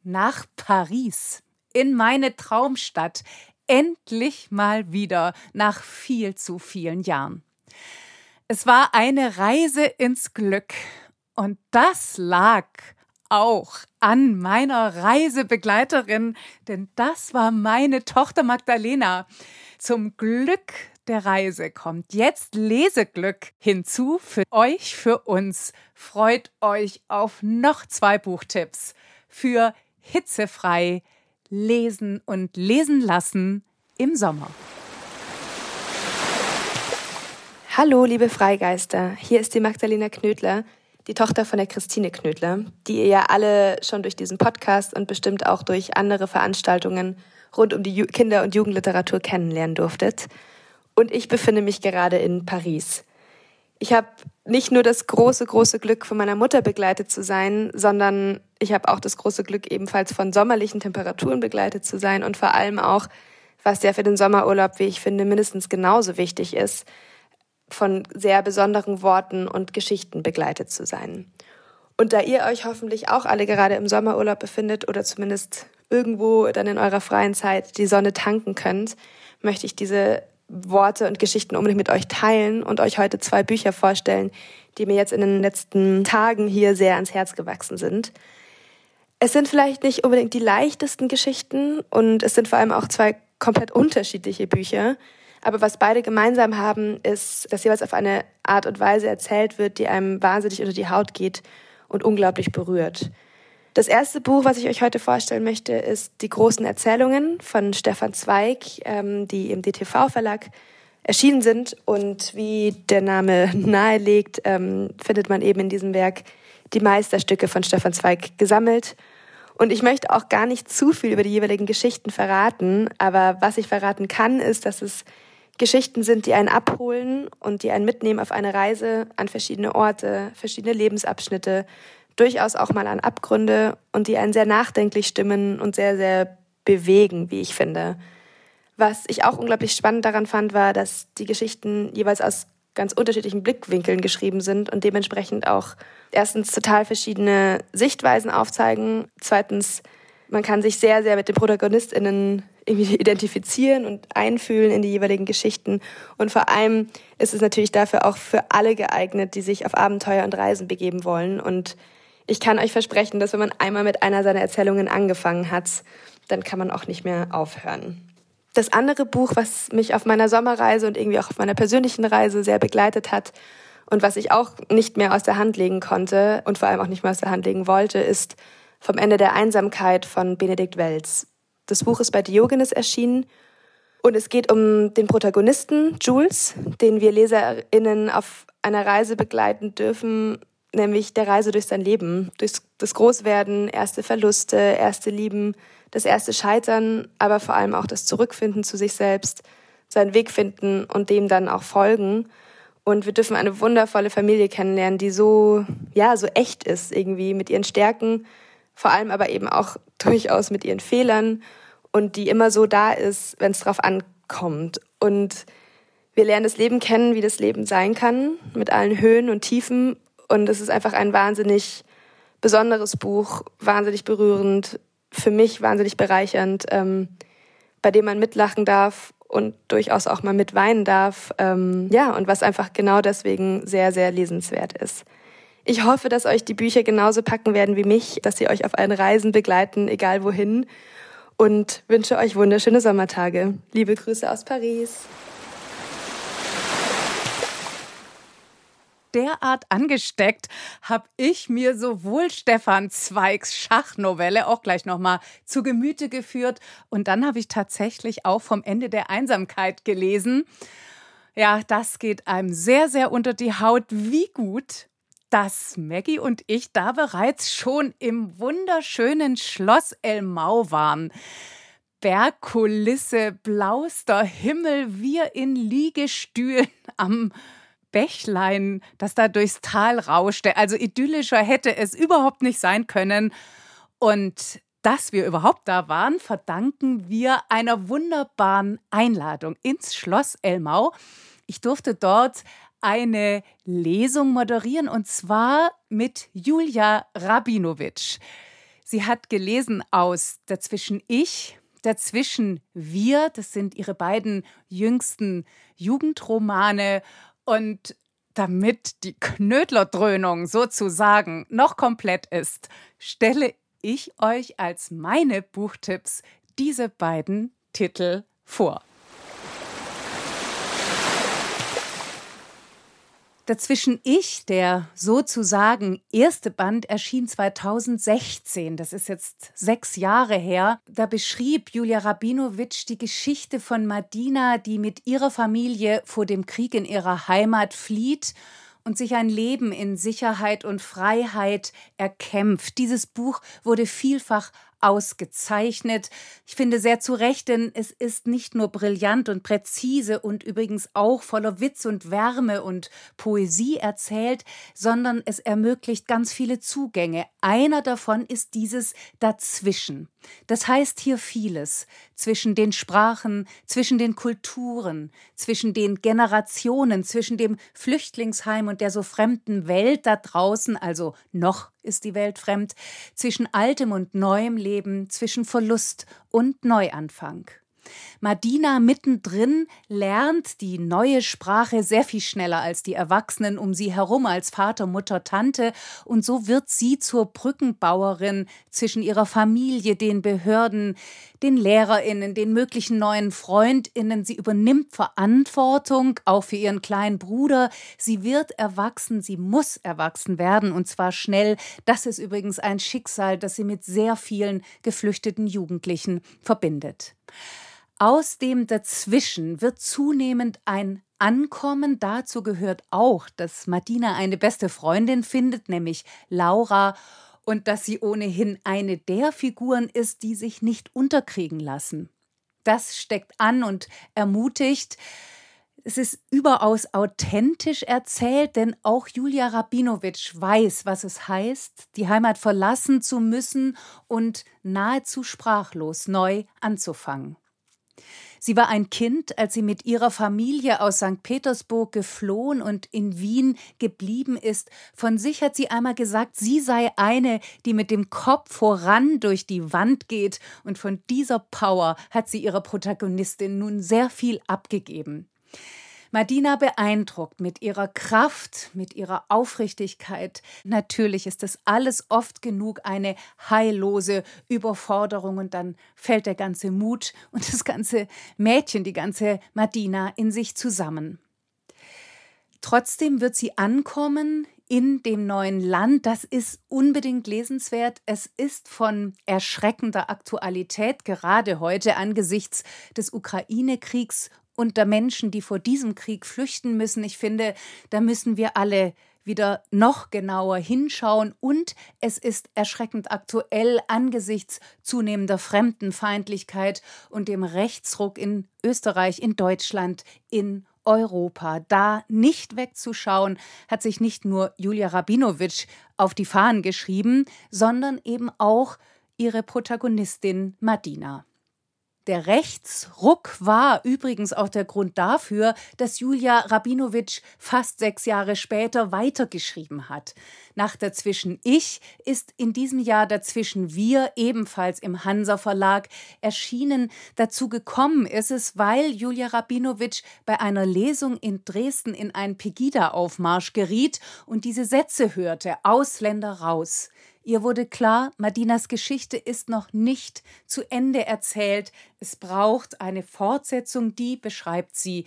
nach Paris, in meine Traumstadt, endlich mal wieder nach viel zu vielen Jahren. Es war eine Reise ins Glück und das lag auch an meiner Reisebegleiterin, denn das war meine Tochter Magdalena. Zum Glück der Reise kommt jetzt Leseglück hinzu für euch, für uns. Freut euch auf noch zwei Buchtipps für hitzefrei lesen und lesen lassen im Sommer. Hallo, liebe Freigeister. Hier ist die Magdalena Knödler, die Tochter von der Christine Knödler, die ihr ja alle schon durch diesen Podcast und bestimmt auch durch andere Veranstaltungen rund um die Kinder- und Jugendliteratur kennenlernen durftet. Und ich befinde mich gerade in Paris. Ich habe nicht nur das große, große Glück, von meiner Mutter begleitet zu sein, sondern ich habe auch das große Glück, ebenfalls von sommerlichen Temperaturen begleitet zu sein und vor allem auch, was ja für den Sommerurlaub, wie ich finde, mindestens genauso wichtig ist, von sehr besonderen Worten und Geschichten begleitet zu sein. Und da ihr euch hoffentlich auch alle gerade im Sommerurlaub befindet oder zumindest irgendwo dann in eurer freien Zeit die Sonne tanken könnt, möchte ich diese Worte und Geschichten unbedingt mit euch teilen und euch heute zwei Bücher vorstellen, die mir jetzt in den letzten Tagen hier sehr ans Herz gewachsen sind. Es sind vielleicht nicht unbedingt die leichtesten Geschichten und es sind vor allem auch zwei komplett unterschiedliche Bücher. Aber was beide gemeinsam haben, ist, dass jeweils auf eine Art und Weise erzählt wird, die einem wahnsinnig unter die Haut geht und unglaublich berührt. Das erste Buch, was ich euch heute vorstellen möchte, ist Die großen Erzählungen von Stefan Zweig, ähm, die im DTV-Verlag erschienen sind. Und wie der Name nahelegt, ähm, findet man eben in diesem Werk die Meisterstücke von Stefan Zweig gesammelt. Und ich möchte auch gar nicht zu viel über die jeweiligen Geschichten verraten, aber was ich verraten kann, ist, dass es Geschichten sind, die einen abholen und die einen mitnehmen auf eine Reise an verschiedene Orte, verschiedene Lebensabschnitte, durchaus auch mal an Abgründe und die einen sehr nachdenklich stimmen und sehr, sehr bewegen, wie ich finde. Was ich auch unglaublich spannend daran fand, war, dass die Geschichten jeweils aus ganz unterschiedlichen Blickwinkeln geschrieben sind und dementsprechend auch erstens total verschiedene Sichtweisen aufzeigen, zweitens man kann sich sehr, sehr mit den ProtagonistInnen irgendwie identifizieren und einfühlen in die jeweiligen Geschichten. Und vor allem ist es natürlich dafür auch für alle geeignet, die sich auf Abenteuer und Reisen begeben wollen. Und ich kann euch versprechen, dass wenn man einmal mit einer seiner Erzählungen angefangen hat, dann kann man auch nicht mehr aufhören. Das andere Buch, was mich auf meiner Sommerreise und irgendwie auch auf meiner persönlichen Reise sehr begleitet hat und was ich auch nicht mehr aus der Hand legen konnte und vor allem auch nicht mehr aus der Hand legen wollte, ist Vom Ende der Einsamkeit von Benedikt Welz. Das Buch ist bei Diogenes erschienen und es geht um den Protagonisten Jules, den wir LeserInnen auf einer Reise begleiten dürfen, nämlich der Reise durch sein Leben, durch das Großwerden, erste Verluste, erste Lieben, das erste Scheitern, aber vor allem auch das Zurückfinden zu sich selbst, seinen Weg finden und dem dann auch folgen. Und wir dürfen eine wundervolle Familie kennenlernen, die so, ja, so echt ist irgendwie mit ihren Stärken, vor allem aber eben auch durchaus mit ihren Fehlern und die immer so da ist, wenn es drauf ankommt. Und wir lernen das Leben kennen, wie das Leben sein kann, mit allen Höhen und Tiefen und es ist einfach ein wahnsinnig besonderes Buch, wahnsinnig berührend, für mich wahnsinnig bereichernd, ähm, bei dem man mitlachen darf und durchaus auch mal mitweinen darf. Ähm, ja, und was einfach genau deswegen sehr, sehr lesenswert ist. Ich hoffe, dass euch die Bücher genauso packen werden wie mich, dass sie euch auf allen Reisen begleiten, egal wohin. Und wünsche euch wunderschöne Sommertage. Liebe Grüße aus Paris. derart angesteckt, habe ich mir sowohl Stefan Zweigs Schachnovelle auch gleich nochmal zu Gemüte geführt und dann habe ich tatsächlich auch vom Ende der Einsamkeit gelesen. Ja, das geht einem sehr, sehr unter die Haut. Wie gut, dass Maggie und ich da bereits schon im wunderschönen Schloss Elmau waren. Bergkulisse, blauster Himmel, wir in Liegestühlen am Bächlein, das da durchs Tal rauschte. Also idyllischer hätte es überhaupt nicht sein können. Und dass wir überhaupt da waren, verdanken wir einer wunderbaren Einladung ins Schloss Elmau. Ich durfte dort eine Lesung moderieren und zwar mit Julia Rabinowitsch. Sie hat gelesen aus Dazwischen ich, Dazwischen wir, das sind ihre beiden jüngsten Jugendromane und damit die Knödlerdröhnung sozusagen noch komplett ist, stelle ich euch als meine Buchtipps diese beiden Titel vor. Dazwischen ich, der sozusagen erste Band, erschien 2016. Das ist jetzt sechs Jahre her. Da beschrieb Julia Rabinowitsch die Geschichte von Madina, die mit ihrer Familie vor dem Krieg in ihrer Heimat flieht und sich ein Leben in Sicherheit und Freiheit erkämpft. Dieses Buch wurde vielfach ausgezeichnet. Ich finde sehr zu Recht, denn es ist nicht nur brillant und präzise und übrigens auch voller Witz und Wärme und Poesie erzählt, sondern es ermöglicht ganz viele Zugänge. Einer davon ist dieses Dazwischen. Das heißt hier vieles zwischen den Sprachen, zwischen den Kulturen, zwischen den Generationen, zwischen dem Flüchtlingsheim und der so fremden Welt da draußen, also noch ist die Welt fremd, zwischen altem und neuem Leben, zwischen Verlust und Neuanfang. Madina mittendrin lernt die neue Sprache sehr viel schneller als die Erwachsenen um sie herum, als Vater, Mutter, Tante. Und so wird sie zur Brückenbauerin zwischen ihrer Familie, den Behörden, den LehrerInnen, den möglichen neuen FreundInnen. Sie übernimmt Verantwortung, auch für ihren kleinen Bruder. Sie wird erwachsen, sie muss erwachsen werden und zwar schnell. Das ist übrigens ein Schicksal, das sie mit sehr vielen geflüchteten Jugendlichen verbindet. Aus dem Dazwischen wird zunehmend ein Ankommen. Dazu gehört auch, dass Martina eine beste Freundin findet, nämlich Laura, und dass sie ohnehin eine der Figuren ist, die sich nicht unterkriegen lassen. Das steckt an und ermutigt. Es ist überaus authentisch erzählt, denn auch Julia Rabinowitsch weiß, was es heißt, die Heimat verlassen zu müssen und nahezu sprachlos neu anzufangen. Sie war ein Kind, als sie mit ihrer Familie aus St. Petersburg geflohen und in Wien geblieben ist. Von sich hat sie einmal gesagt, sie sei eine, die mit dem Kopf voran durch die Wand geht. Und von dieser Power hat sie ihrer Protagonistin nun sehr viel abgegeben. Madina beeindruckt mit ihrer Kraft, mit ihrer Aufrichtigkeit. Natürlich ist das alles oft genug eine heillose Überforderung und dann fällt der ganze Mut und das ganze Mädchen, die ganze Madina in sich zusammen. Trotzdem wird sie ankommen in dem neuen Land. Das ist unbedingt lesenswert. Es ist von erschreckender Aktualität, gerade heute angesichts des Ukraine-Kriegs unter Menschen, die vor diesem Krieg flüchten müssen. Ich finde, da müssen wir alle wieder noch genauer hinschauen und es ist erschreckend aktuell angesichts zunehmender Fremdenfeindlichkeit und dem Rechtsruck in Österreich, in Deutschland, in Europa. Da nicht wegzuschauen, hat sich nicht nur Julia Rabinowitsch auf die Fahnen geschrieben, sondern eben auch ihre Protagonistin Madina. Der Rechtsruck war übrigens auch der Grund dafür, dass Julia Rabinowitsch fast sechs Jahre später weitergeschrieben hat. Nach Dazwischen Ich ist in diesem Jahr Dazwischen Wir ebenfalls im Hansa Verlag erschienen. Dazu gekommen ist es, weil Julia Rabinowitsch bei einer Lesung in Dresden in einen Pegida-Aufmarsch geriet und diese Sätze hörte: Ausländer raus. Ihr wurde klar, Madinas Geschichte ist noch nicht zu Ende erzählt. Es braucht eine Fortsetzung, die beschreibt sie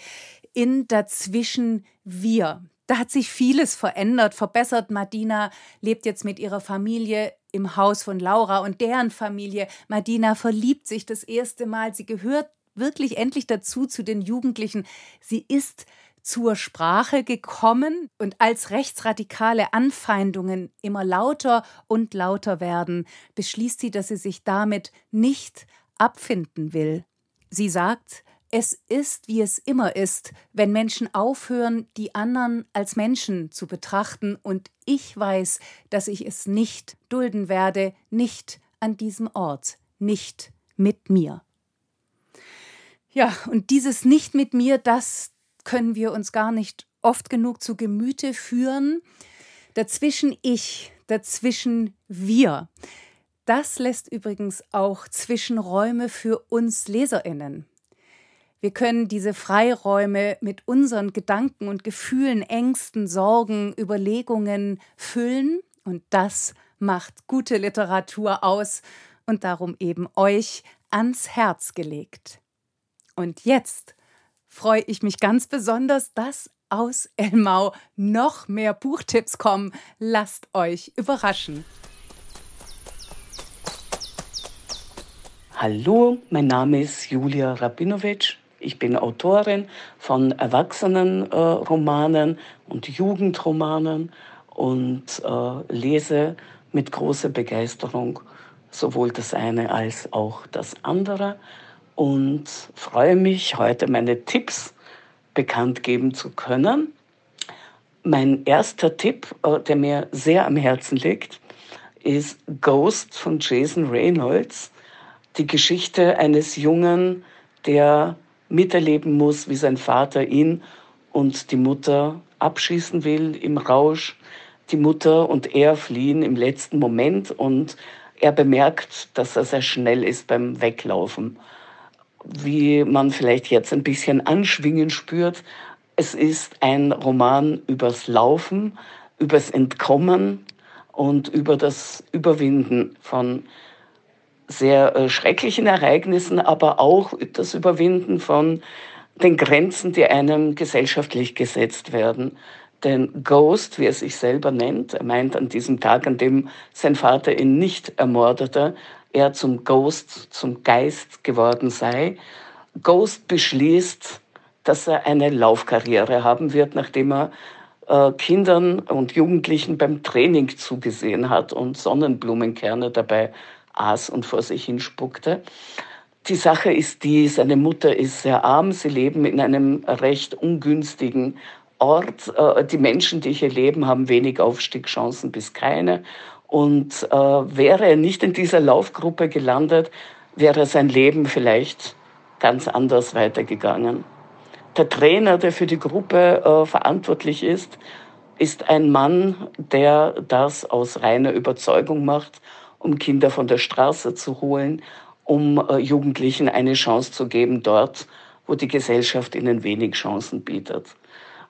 in dazwischen wir. Da hat sich vieles verändert, verbessert. Madina lebt jetzt mit ihrer Familie im Haus von Laura und deren Familie. Madina verliebt sich das erste Mal. Sie gehört wirklich endlich dazu zu den Jugendlichen. Sie ist zur Sprache gekommen und als rechtsradikale Anfeindungen immer lauter und lauter werden, beschließt sie, dass sie sich damit nicht abfinden will. Sie sagt, es ist, wie es immer ist, wenn Menschen aufhören, die anderen als Menschen zu betrachten, und ich weiß, dass ich es nicht dulden werde, nicht an diesem Ort, nicht mit mir. Ja, und dieses Nicht mit mir, das können wir uns gar nicht oft genug zu Gemüte führen. Dazwischen ich, dazwischen wir. Das lässt übrigens auch Zwischenräume für uns Leserinnen. Wir können diese Freiräume mit unseren Gedanken und Gefühlen, Ängsten, Sorgen, Überlegungen füllen und das macht gute Literatur aus und darum eben euch ans Herz gelegt. Und jetzt freue ich mich ganz besonders, dass aus Elmau noch mehr Buchtipps kommen. Lasst euch überraschen. Hallo, mein Name ist Julia Rabinowitsch. Ich bin Autorin von Erwachsenenromanen äh, und Jugendromanen und äh, lese mit großer Begeisterung sowohl das eine als auch das andere und freue mich, heute meine Tipps bekannt geben zu können. Mein erster Tipp, äh, der mir sehr am Herzen liegt, ist Ghost von Jason Reynolds. Die Geschichte eines Jungen, der miterleben muss, wie sein Vater ihn und die Mutter abschießen will im Rausch. Die Mutter und er fliehen im letzten Moment und er bemerkt, dass er sehr schnell ist beim Weglaufen. Wie man vielleicht jetzt ein bisschen anschwingen spürt, es ist ein Roman übers Laufen, übers Entkommen und über das Überwinden von sehr äh, schrecklichen Ereignissen, aber auch das Überwinden von den Grenzen, die einem gesellschaftlich gesetzt werden. Denn Ghost, wie er sich selber nennt, er meint an diesem Tag, an dem sein Vater ihn nicht ermordete, er zum Ghost, zum Geist geworden sei. Ghost beschließt, dass er eine Laufkarriere haben wird, nachdem er äh, Kindern und Jugendlichen beim Training zugesehen hat und Sonnenblumenkerne dabei aß und vor sich hinspuckte. Die Sache ist die, seine Mutter ist sehr arm, sie leben in einem recht ungünstigen Ort. Äh, die Menschen, die hier leben, haben wenig Aufstiegschancen bis keine. Und äh, wäre er nicht in dieser Laufgruppe gelandet, wäre sein Leben vielleicht ganz anders weitergegangen. Der Trainer, der für die Gruppe äh, verantwortlich ist, ist ein Mann, der das aus reiner Überzeugung macht, um Kinder von der Straße zu holen, um äh, Jugendlichen eine Chance zu geben dort, wo die Gesellschaft ihnen wenig Chancen bietet.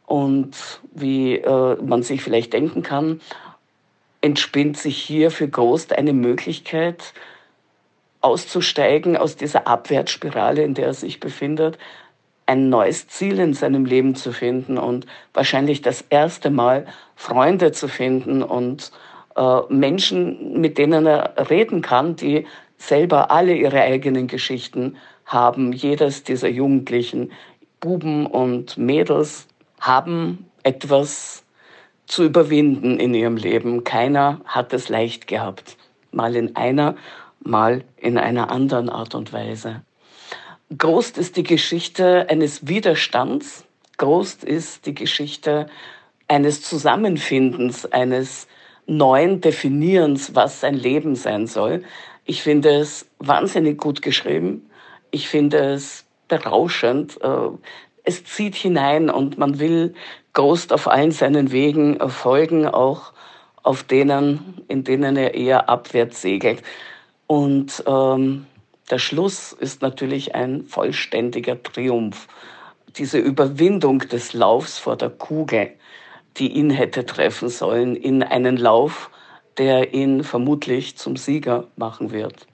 Und wie äh, man sich vielleicht denken kann, entspinnt sich hier für Ghost eine Möglichkeit, auszusteigen aus dieser Abwärtsspirale, in der er sich befindet, ein neues Ziel in seinem Leben zu finden und wahrscheinlich das erste Mal Freunde zu finden und äh, Menschen, mit denen er reden kann, die selber alle ihre eigenen Geschichten haben. Jedes dieser Jugendlichen, Buben und Mädels, haben etwas zu überwinden in ihrem Leben. Keiner hat es leicht gehabt. Mal in einer, mal in einer anderen Art und Weise. Groß ist die Geschichte eines Widerstands. Groß ist die Geschichte eines Zusammenfindens, eines neuen Definierens, was sein Leben sein soll. Ich finde es wahnsinnig gut geschrieben. Ich finde es berauschend. Äh, es zieht hinein und man will Ghost auf allen seinen Wegen folgen, auch auf denen, in denen er eher abwärts segelt. Und ähm, der Schluss ist natürlich ein vollständiger Triumph. Diese Überwindung des Laufs vor der Kugel, die ihn hätte treffen sollen, in einen Lauf, der ihn vermutlich zum Sieger machen wird.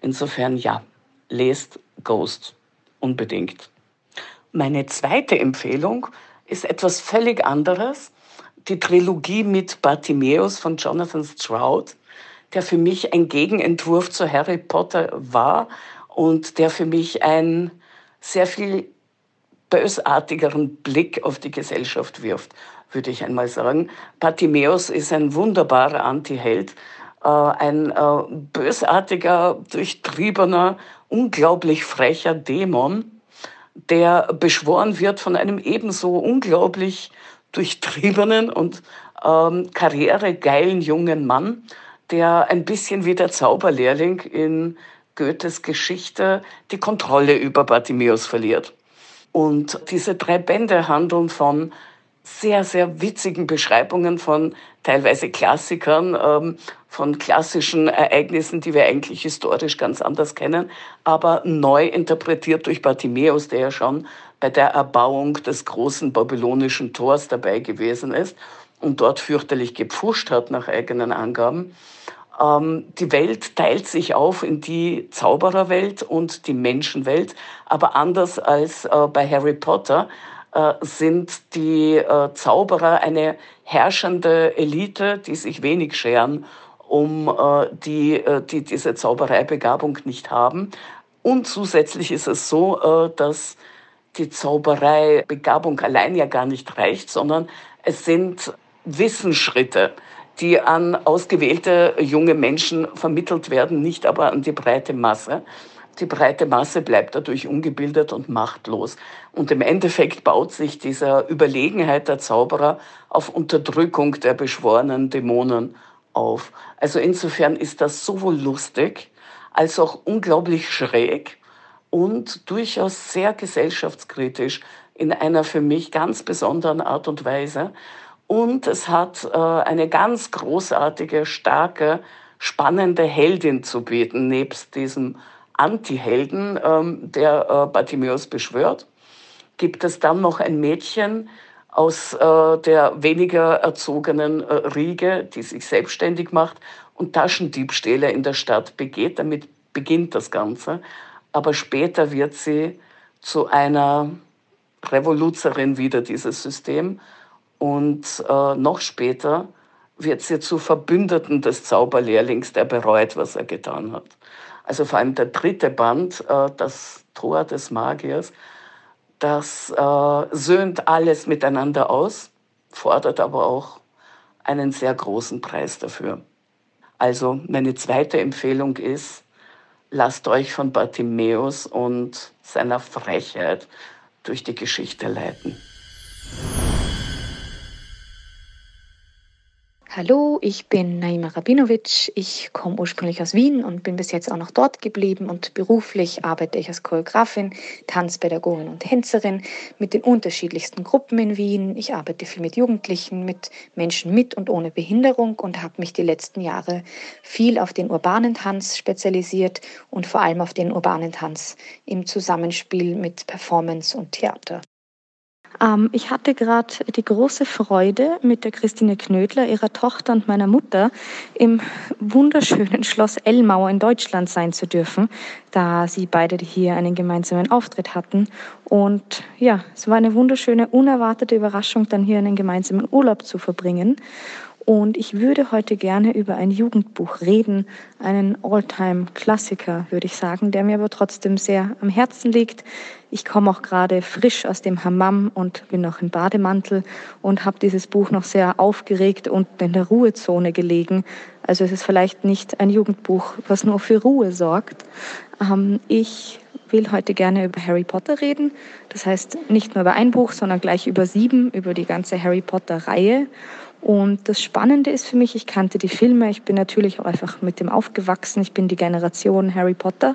Insofern ja, lest Ghost unbedingt. Meine zweite Empfehlung ist etwas völlig anderes. Die Trilogie mit Bartimeus von Jonathan Stroud, der für mich ein Gegenentwurf zu Harry Potter war und der für mich ein sehr viel bösartigeren Blick auf die Gesellschaft wirft, würde ich einmal sagen. Bartimeus ist ein wunderbarer Antiheld, äh, ein äh, bösartiger, durchtriebener, unglaublich frecher Dämon, der beschworen wird von einem ebenso unglaublich durchtriebenen und ähm, karrieregeilen jungen Mann, der ein bisschen wie der Zauberlehrling in Goethes Geschichte die Kontrolle über Bartimäus verliert. Und diese drei Bände handeln von sehr, sehr witzigen Beschreibungen von teilweise Klassikern, ähm, von klassischen Ereignissen, die wir eigentlich historisch ganz anders kennen, aber neu interpretiert durch Bartimäus, der ja schon bei der Erbauung des großen babylonischen Tors dabei gewesen ist und dort fürchterlich gepfuscht hat nach eigenen Angaben. Ähm, die Welt teilt sich auf in die Zaubererwelt und die Menschenwelt, aber anders als äh, bei Harry Potter sind die äh, Zauberer eine herrschende Elite, die sich wenig scheren um die, die diese Zaubereibegabung nicht haben. Und zusätzlich ist es so, dass die Zaubereibegabung allein ja gar nicht reicht, sondern es sind Wissensschritte, die an ausgewählte junge Menschen vermittelt werden, nicht aber an die breite Masse. Die breite Masse bleibt dadurch ungebildet und machtlos. Und im Endeffekt baut sich dieser Überlegenheit der Zauberer auf Unterdrückung der beschworenen Dämonen auf. Also insofern ist das sowohl lustig als auch unglaublich schräg und durchaus sehr gesellschaftskritisch in einer für mich ganz besonderen Art und Weise. Und es hat äh, eine ganz großartige, starke, spannende Heldin zu bieten, nebst diesem Anti-Helden, ähm, der äh, Bartimäus beschwört. Gibt es dann noch ein Mädchen aus äh, der weniger erzogenen äh, Riege, die sich selbstständig macht und Taschendiebstähle in der Stadt begeht. Damit beginnt das Ganze. Aber später wird sie zu einer Revoluzerin wieder dieses System. Und äh, noch später wird sie zu Verbündeten des Zauberlehrlings, der bereut, was er getan hat. Also vor allem der dritte Band, äh, das Tor des Magiers, das äh, söhnt alles miteinander aus, fordert aber auch einen sehr großen Preis dafür. Also meine zweite Empfehlung ist, lasst euch von Bartimäus und seiner Frechheit durch die Geschichte leiten. Hallo, ich bin Naima Rabinovic. Ich komme ursprünglich aus Wien und bin bis jetzt auch noch dort geblieben und beruflich arbeite ich als Choreografin, Tanzpädagogin und Tänzerin mit den unterschiedlichsten Gruppen in Wien. Ich arbeite viel mit Jugendlichen, mit Menschen mit und ohne Behinderung und habe mich die letzten Jahre viel auf den urbanen Tanz spezialisiert und vor allem auf den urbanen Tanz im Zusammenspiel mit Performance und Theater. Ähm, ich hatte gerade die große Freude, mit der Christine Knödler, ihrer Tochter und meiner Mutter im wunderschönen Schloss Ellmauer in Deutschland sein zu dürfen, da sie beide hier einen gemeinsamen Auftritt hatten. Und ja, es war eine wunderschöne, unerwartete Überraschung, dann hier einen gemeinsamen Urlaub zu verbringen. Und ich würde heute gerne über ein Jugendbuch reden, einen Alltime-Klassiker, würde ich sagen, der mir aber trotzdem sehr am Herzen liegt. Ich komme auch gerade frisch aus dem Hammam und bin noch im Bademantel und habe dieses Buch noch sehr aufgeregt unten in der Ruhezone gelegen. Also es ist vielleicht nicht ein Jugendbuch, was nur für Ruhe sorgt. Ähm, ich will heute gerne über Harry Potter reden. Das heißt nicht nur über ein Buch, sondern gleich über sieben, über die ganze Harry Potter-Reihe. Und das Spannende ist für mich, ich kannte die Filme, ich bin natürlich auch einfach mit dem aufgewachsen, ich bin die Generation Harry Potter.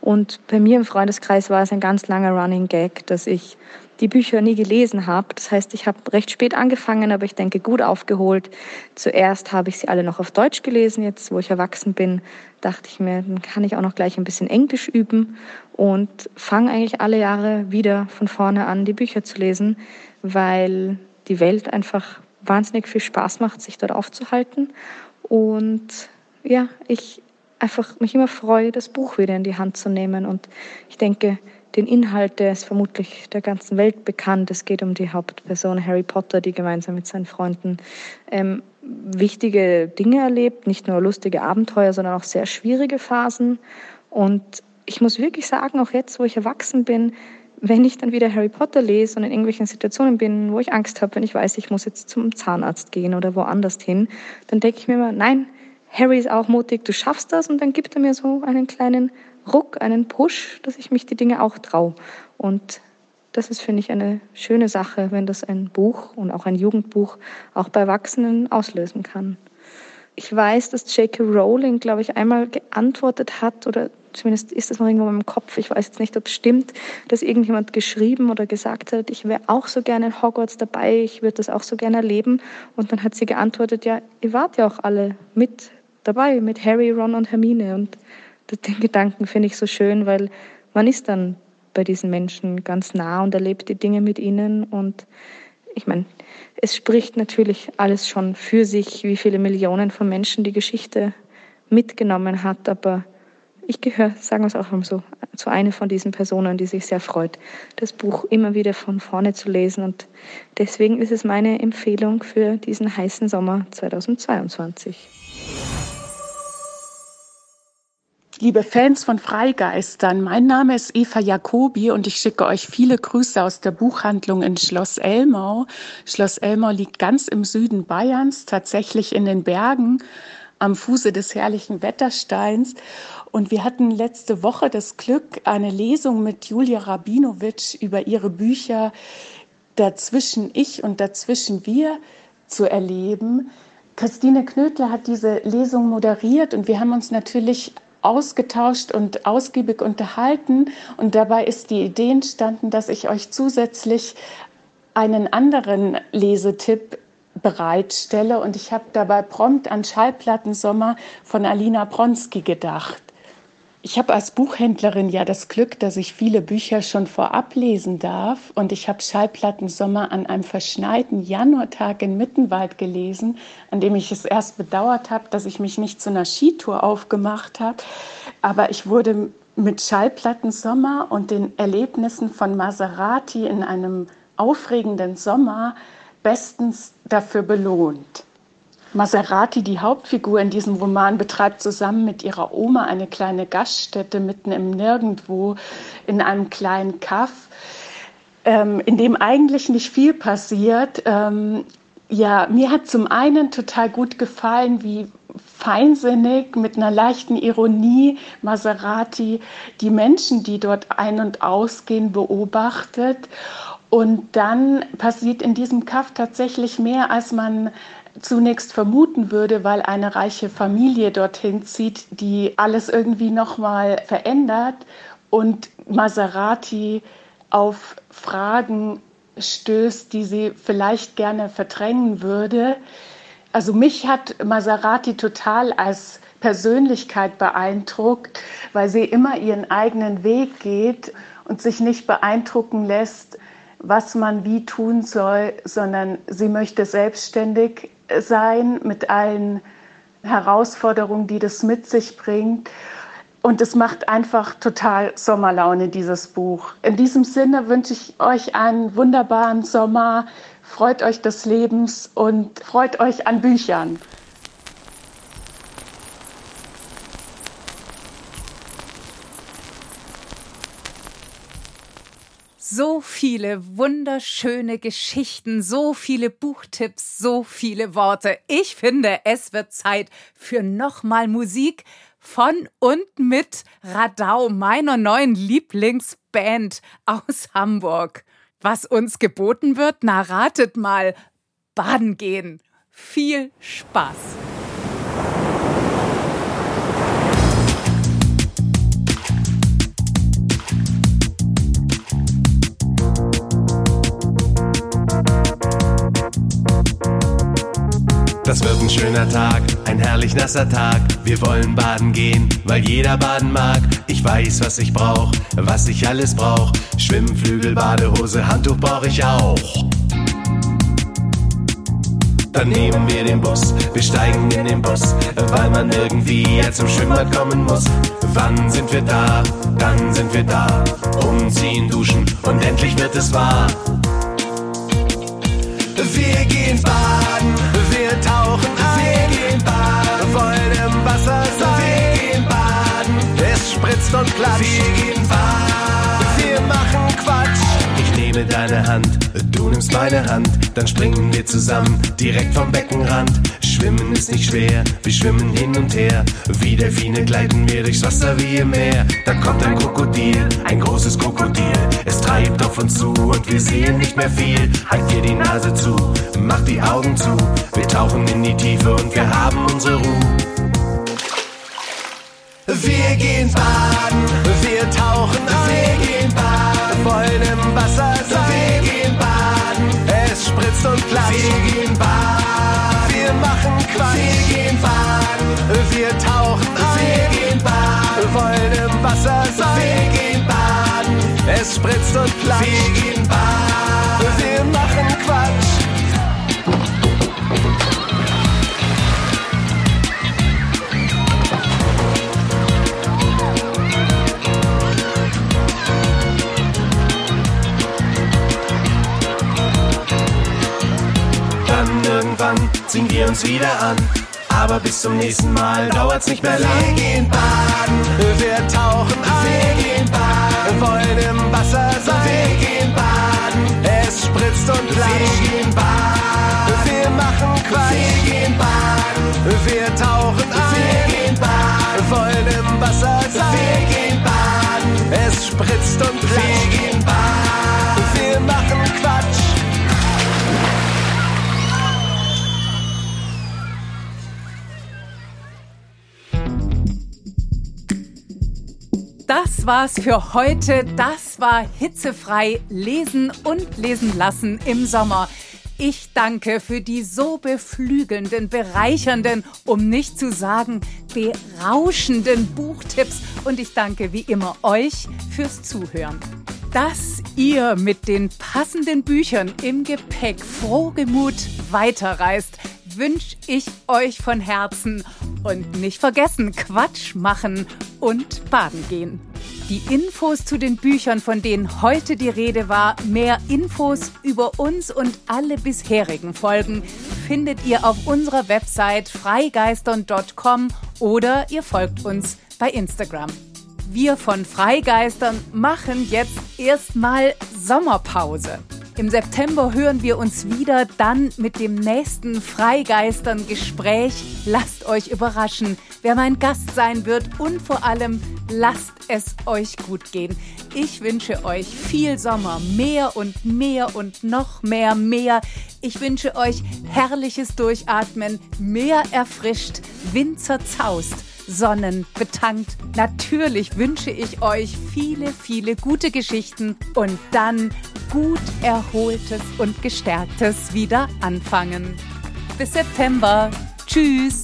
Und bei mir im Freundeskreis war es ein ganz langer Running Gag, dass ich die Bücher nie gelesen habe. Das heißt, ich habe recht spät angefangen, aber ich denke gut aufgeholt. Zuerst habe ich sie alle noch auf Deutsch gelesen. Jetzt, wo ich erwachsen bin, dachte ich mir, dann kann ich auch noch gleich ein bisschen Englisch üben und fange eigentlich alle Jahre wieder von vorne an, die Bücher zu lesen, weil die Welt einfach wahnsinnig viel Spaß macht, sich dort aufzuhalten. Und ja, ich einfach mich immer freue, das Buch wieder in die Hand zu nehmen. Und ich denke, den Inhalt, der ist vermutlich der ganzen Welt bekannt. Es geht um die Hauptperson Harry Potter, die gemeinsam mit seinen Freunden ähm, wichtige Dinge erlebt, nicht nur lustige Abenteuer, sondern auch sehr schwierige Phasen. Und ich muss wirklich sagen, auch jetzt, wo ich erwachsen bin, wenn ich dann wieder Harry Potter lese und in irgendwelchen Situationen bin, wo ich Angst habe, wenn ich weiß, ich muss jetzt zum Zahnarzt gehen oder woanders hin, dann denke ich mir immer, nein, Harry ist auch mutig, du schaffst das und dann gibt er mir so einen kleinen Ruck, einen Push, dass ich mich die Dinge auch traue. Und das ist, finde ich, eine schöne Sache, wenn das ein Buch und auch ein Jugendbuch auch bei Erwachsenen auslösen kann. Ich weiß, dass J.K. Rowling, glaube ich, einmal geantwortet hat oder zumindest ist das noch irgendwo in meinem Kopf, ich weiß jetzt nicht, ob es stimmt, dass irgendjemand geschrieben oder gesagt hat, ich wäre auch so gerne in Hogwarts dabei, ich würde das auch so gerne erleben. Und dann hat sie geantwortet, ja, ihr wart ja auch alle mit dabei, mit Harry, Ron und Hermine. Und den Gedanken finde ich so schön, weil man ist dann bei diesen Menschen ganz nah und erlebt die Dinge mit ihnen. Und ich meine, es spricht natürlich alles schon für sich, wie viele Millionen von Menschen die Geschichte mitgenommen hat, aber ich gehöre, sagen wir es auch so, zu einer von diesen Personen, die sich sehr freut, das Buch immer wieder von vorne zu lesen. Und deswegen ist es meine Empfehlung für diesen heißen Sommer 2022. Liebe Fans von Freigeistern, mein Name ist Eva Jacobi und ich schicke euch viele Grüße aus der Buchhandlung in Schloss Elmau. Schloss Elmau liegt ganz im Süden Bayerns, tatsächlich in den Bergen am Fuße des herrlichen Wettersteins. Und wir hatten letzte Woche das Glück, eine Lesung mit Julia Rabinowitsch über ihre Bücher Dazwischen ich und Dazwischen wir zu erleben. Christine Knödler hat diese Lesung moderiert und wir haben uns natürlich ausgetauscht und ausgiebig unterhalten. Und dabei ist die Idee entstanden, dass ich euch zusätzlich einen anderen Lesetipp bereitstelle. Und ich habe dabei prompt an Schallplattensommer von Alina Bronski gedacht. Ich habe als Buchhändlerin ja das Glück, dass ich viele Bücher schon vorab lesen darf. Und ich habe Schallplatten Sommer an einem verschneiten Januartag in Mittenwald gelesen, an dem ich es erst bedauert habe, dass ich mich nicht zu einer Skitour aufgemacht habe. Aber ich wurde mit Schallplatten Sommer und den Erlebnissen von Maserati in einem aufregenden Sommer bestens dafür belohnt. Maserati, die Hauptfigur in diesem Roman, betreibt zusammen mit ihrer Oma eine kleine Gaststätte mitten im Nirgendwo in einem kleinen Kaff, ähm, in dem eigentlich nicht viel passiert. Ähm, ja, mir hat zum einen total gut gefallen, wie feinsinnig mit einer leichten Ironie Maserati die Menschen, die dort ein- und ausgehen, beobachtet. Und dann passiert in diesem Kaff tatsächlich mehr, als man zunächst vermuten würde, weil eine reiche Familie dorthin zieht, die alles irgendwie nochmal verändert und Maserati auf Fragen stößt, die sie vielleicht gerne verdrängen würde. Also mich hat Maserati total als Persönlichkeit beeindruckt, weil sie immer ihren eigenen Weg geht und sich nicht beeindrucken lässt, was man wie tun soll, sondern sie möchte selbstständig sein mit allen Herausforderungen, die das mit sich bringt. Und es macht einfach total Sommerlaune, dieses Buch. In diesem Sinne wünsche ich euch einen wunderbaren Sommer. Freut euch des Lebens und freut euch an Büchern. So viele wunderschöne Geschichten, so viele Buchtipps, so viele Worte. Ich finde, es wird Zeit für nochmal Musik von und mit Radau, meiner neuen Lieblingsband aus Hamburg. Was uns geboten wird, na ratet mal, baden gehen. Viel Spaß! Das wird ein schöner Tag, ein herrlich nasser Tag. Wir wollen baden gehen, weil jeder baden mag. Ich weiß, was ich brauch, was ich alles brauch. Schwimmflügel, Badehose, Handtuch brauch ich auch. Dann nehmen wir den Bus, wir steigen in den Bus, weil man irgendwie ja zum Schwimmbad kommen muss. Wann sind wir da? Dann sind wir da. Umziehen, duschen und endlich wird es wahr. Wir gehen baden, tauchen ein. Wir gehen baden, wollen im Wasser sein. Wir gehen baden, es spritzt und klatscht. Wir gehen baden, wir machen nehme deine Hand, du nimmst meine Hand, dann springen wir zusammen direkt vom Beckenrand. Schwimmen ist nicht schwer, wir schwimmen hin und her. Wie Delfine gleiten wir durchs Wasser wie im Meer. Da kommt ein Krokodil, ein großes Krokodil. Es treibt auf uns zu und wir sehen nicht mehr viel. Halt dir die Nase zu, mach die Augen zu. Wir tauchen in die Tiefe und wir haben unsere Ruhe. Wir gehen baden, wir tauchen ein. Wir gehen baden, wollen im Wasser sein. Wir gehen baden, es spritzt und klatscht. Wir gehen baden, wir machen Quatsch. Wir gehen baden, wir tauchen ein. Wir gehen baden, wollen im Wasser sein. Wir gehen baden, es spritzt und klatscht. Wir gehen baden, wir machen Quatsch. Irgendwann ziehen wir uns wieder an. Aber bis zum nächsten Mal dauert's nicht mehr lang. Wir gehen baden, wir tauchen ein. Wir gehen baden, wollen im Wasser sein. Wir gehen baden, es spritzt und klatscht. Wir gehen baden, wir machen Quatsch. Wir gehen baden, wir tauchen ein. Wir gehen baden, wollen im Wasser sein. Wir gehen baden, es spritzt und klatscht. Das war's für heute. Das war hitzefrei lesen und lesen lassen im Sommer. Ich danke für die so beflügelnden, bereichernden, um nicht zu sagen berauschenden Buchtipps und ich danke wie immer euch fürs Zuhören. Dass ihr mit den passenden Büchern im Gepäck frohgemut weiterreist, wünsche ich euch von Herzen. Und nicht vergessen, Quatsch machen und baden gehen. Die Infos zu den Büchern, von denen heute die Rede war, mehr Infos über uns und alle bisherigen Folgen findet ihr auf unserer Website freigeistern.com oder ihr folgt uns bei Instagram. Wir von Freigeistern machen jetzt erstmal Sommerpause. Im September hören wir uns wieder, dann mit dem nächsten Freigeistern-Gespräch. Lasst euch überraschen, wer mein Gast sein wird und vor allem lasst es euch gut gehen. Ich wünsche euch viel Sommer, mehr und mehr und noch mehr, mehr. Ich wünsche euch herrliches Durchatmen, mehr erfrischt, Wind zerzaust sonnenbetankt. Natürlich wünsche ich euch viele, viele gute Geschichten und dann gut erholtes und gestärktes wieder anfangen. Bis September. Tschüss.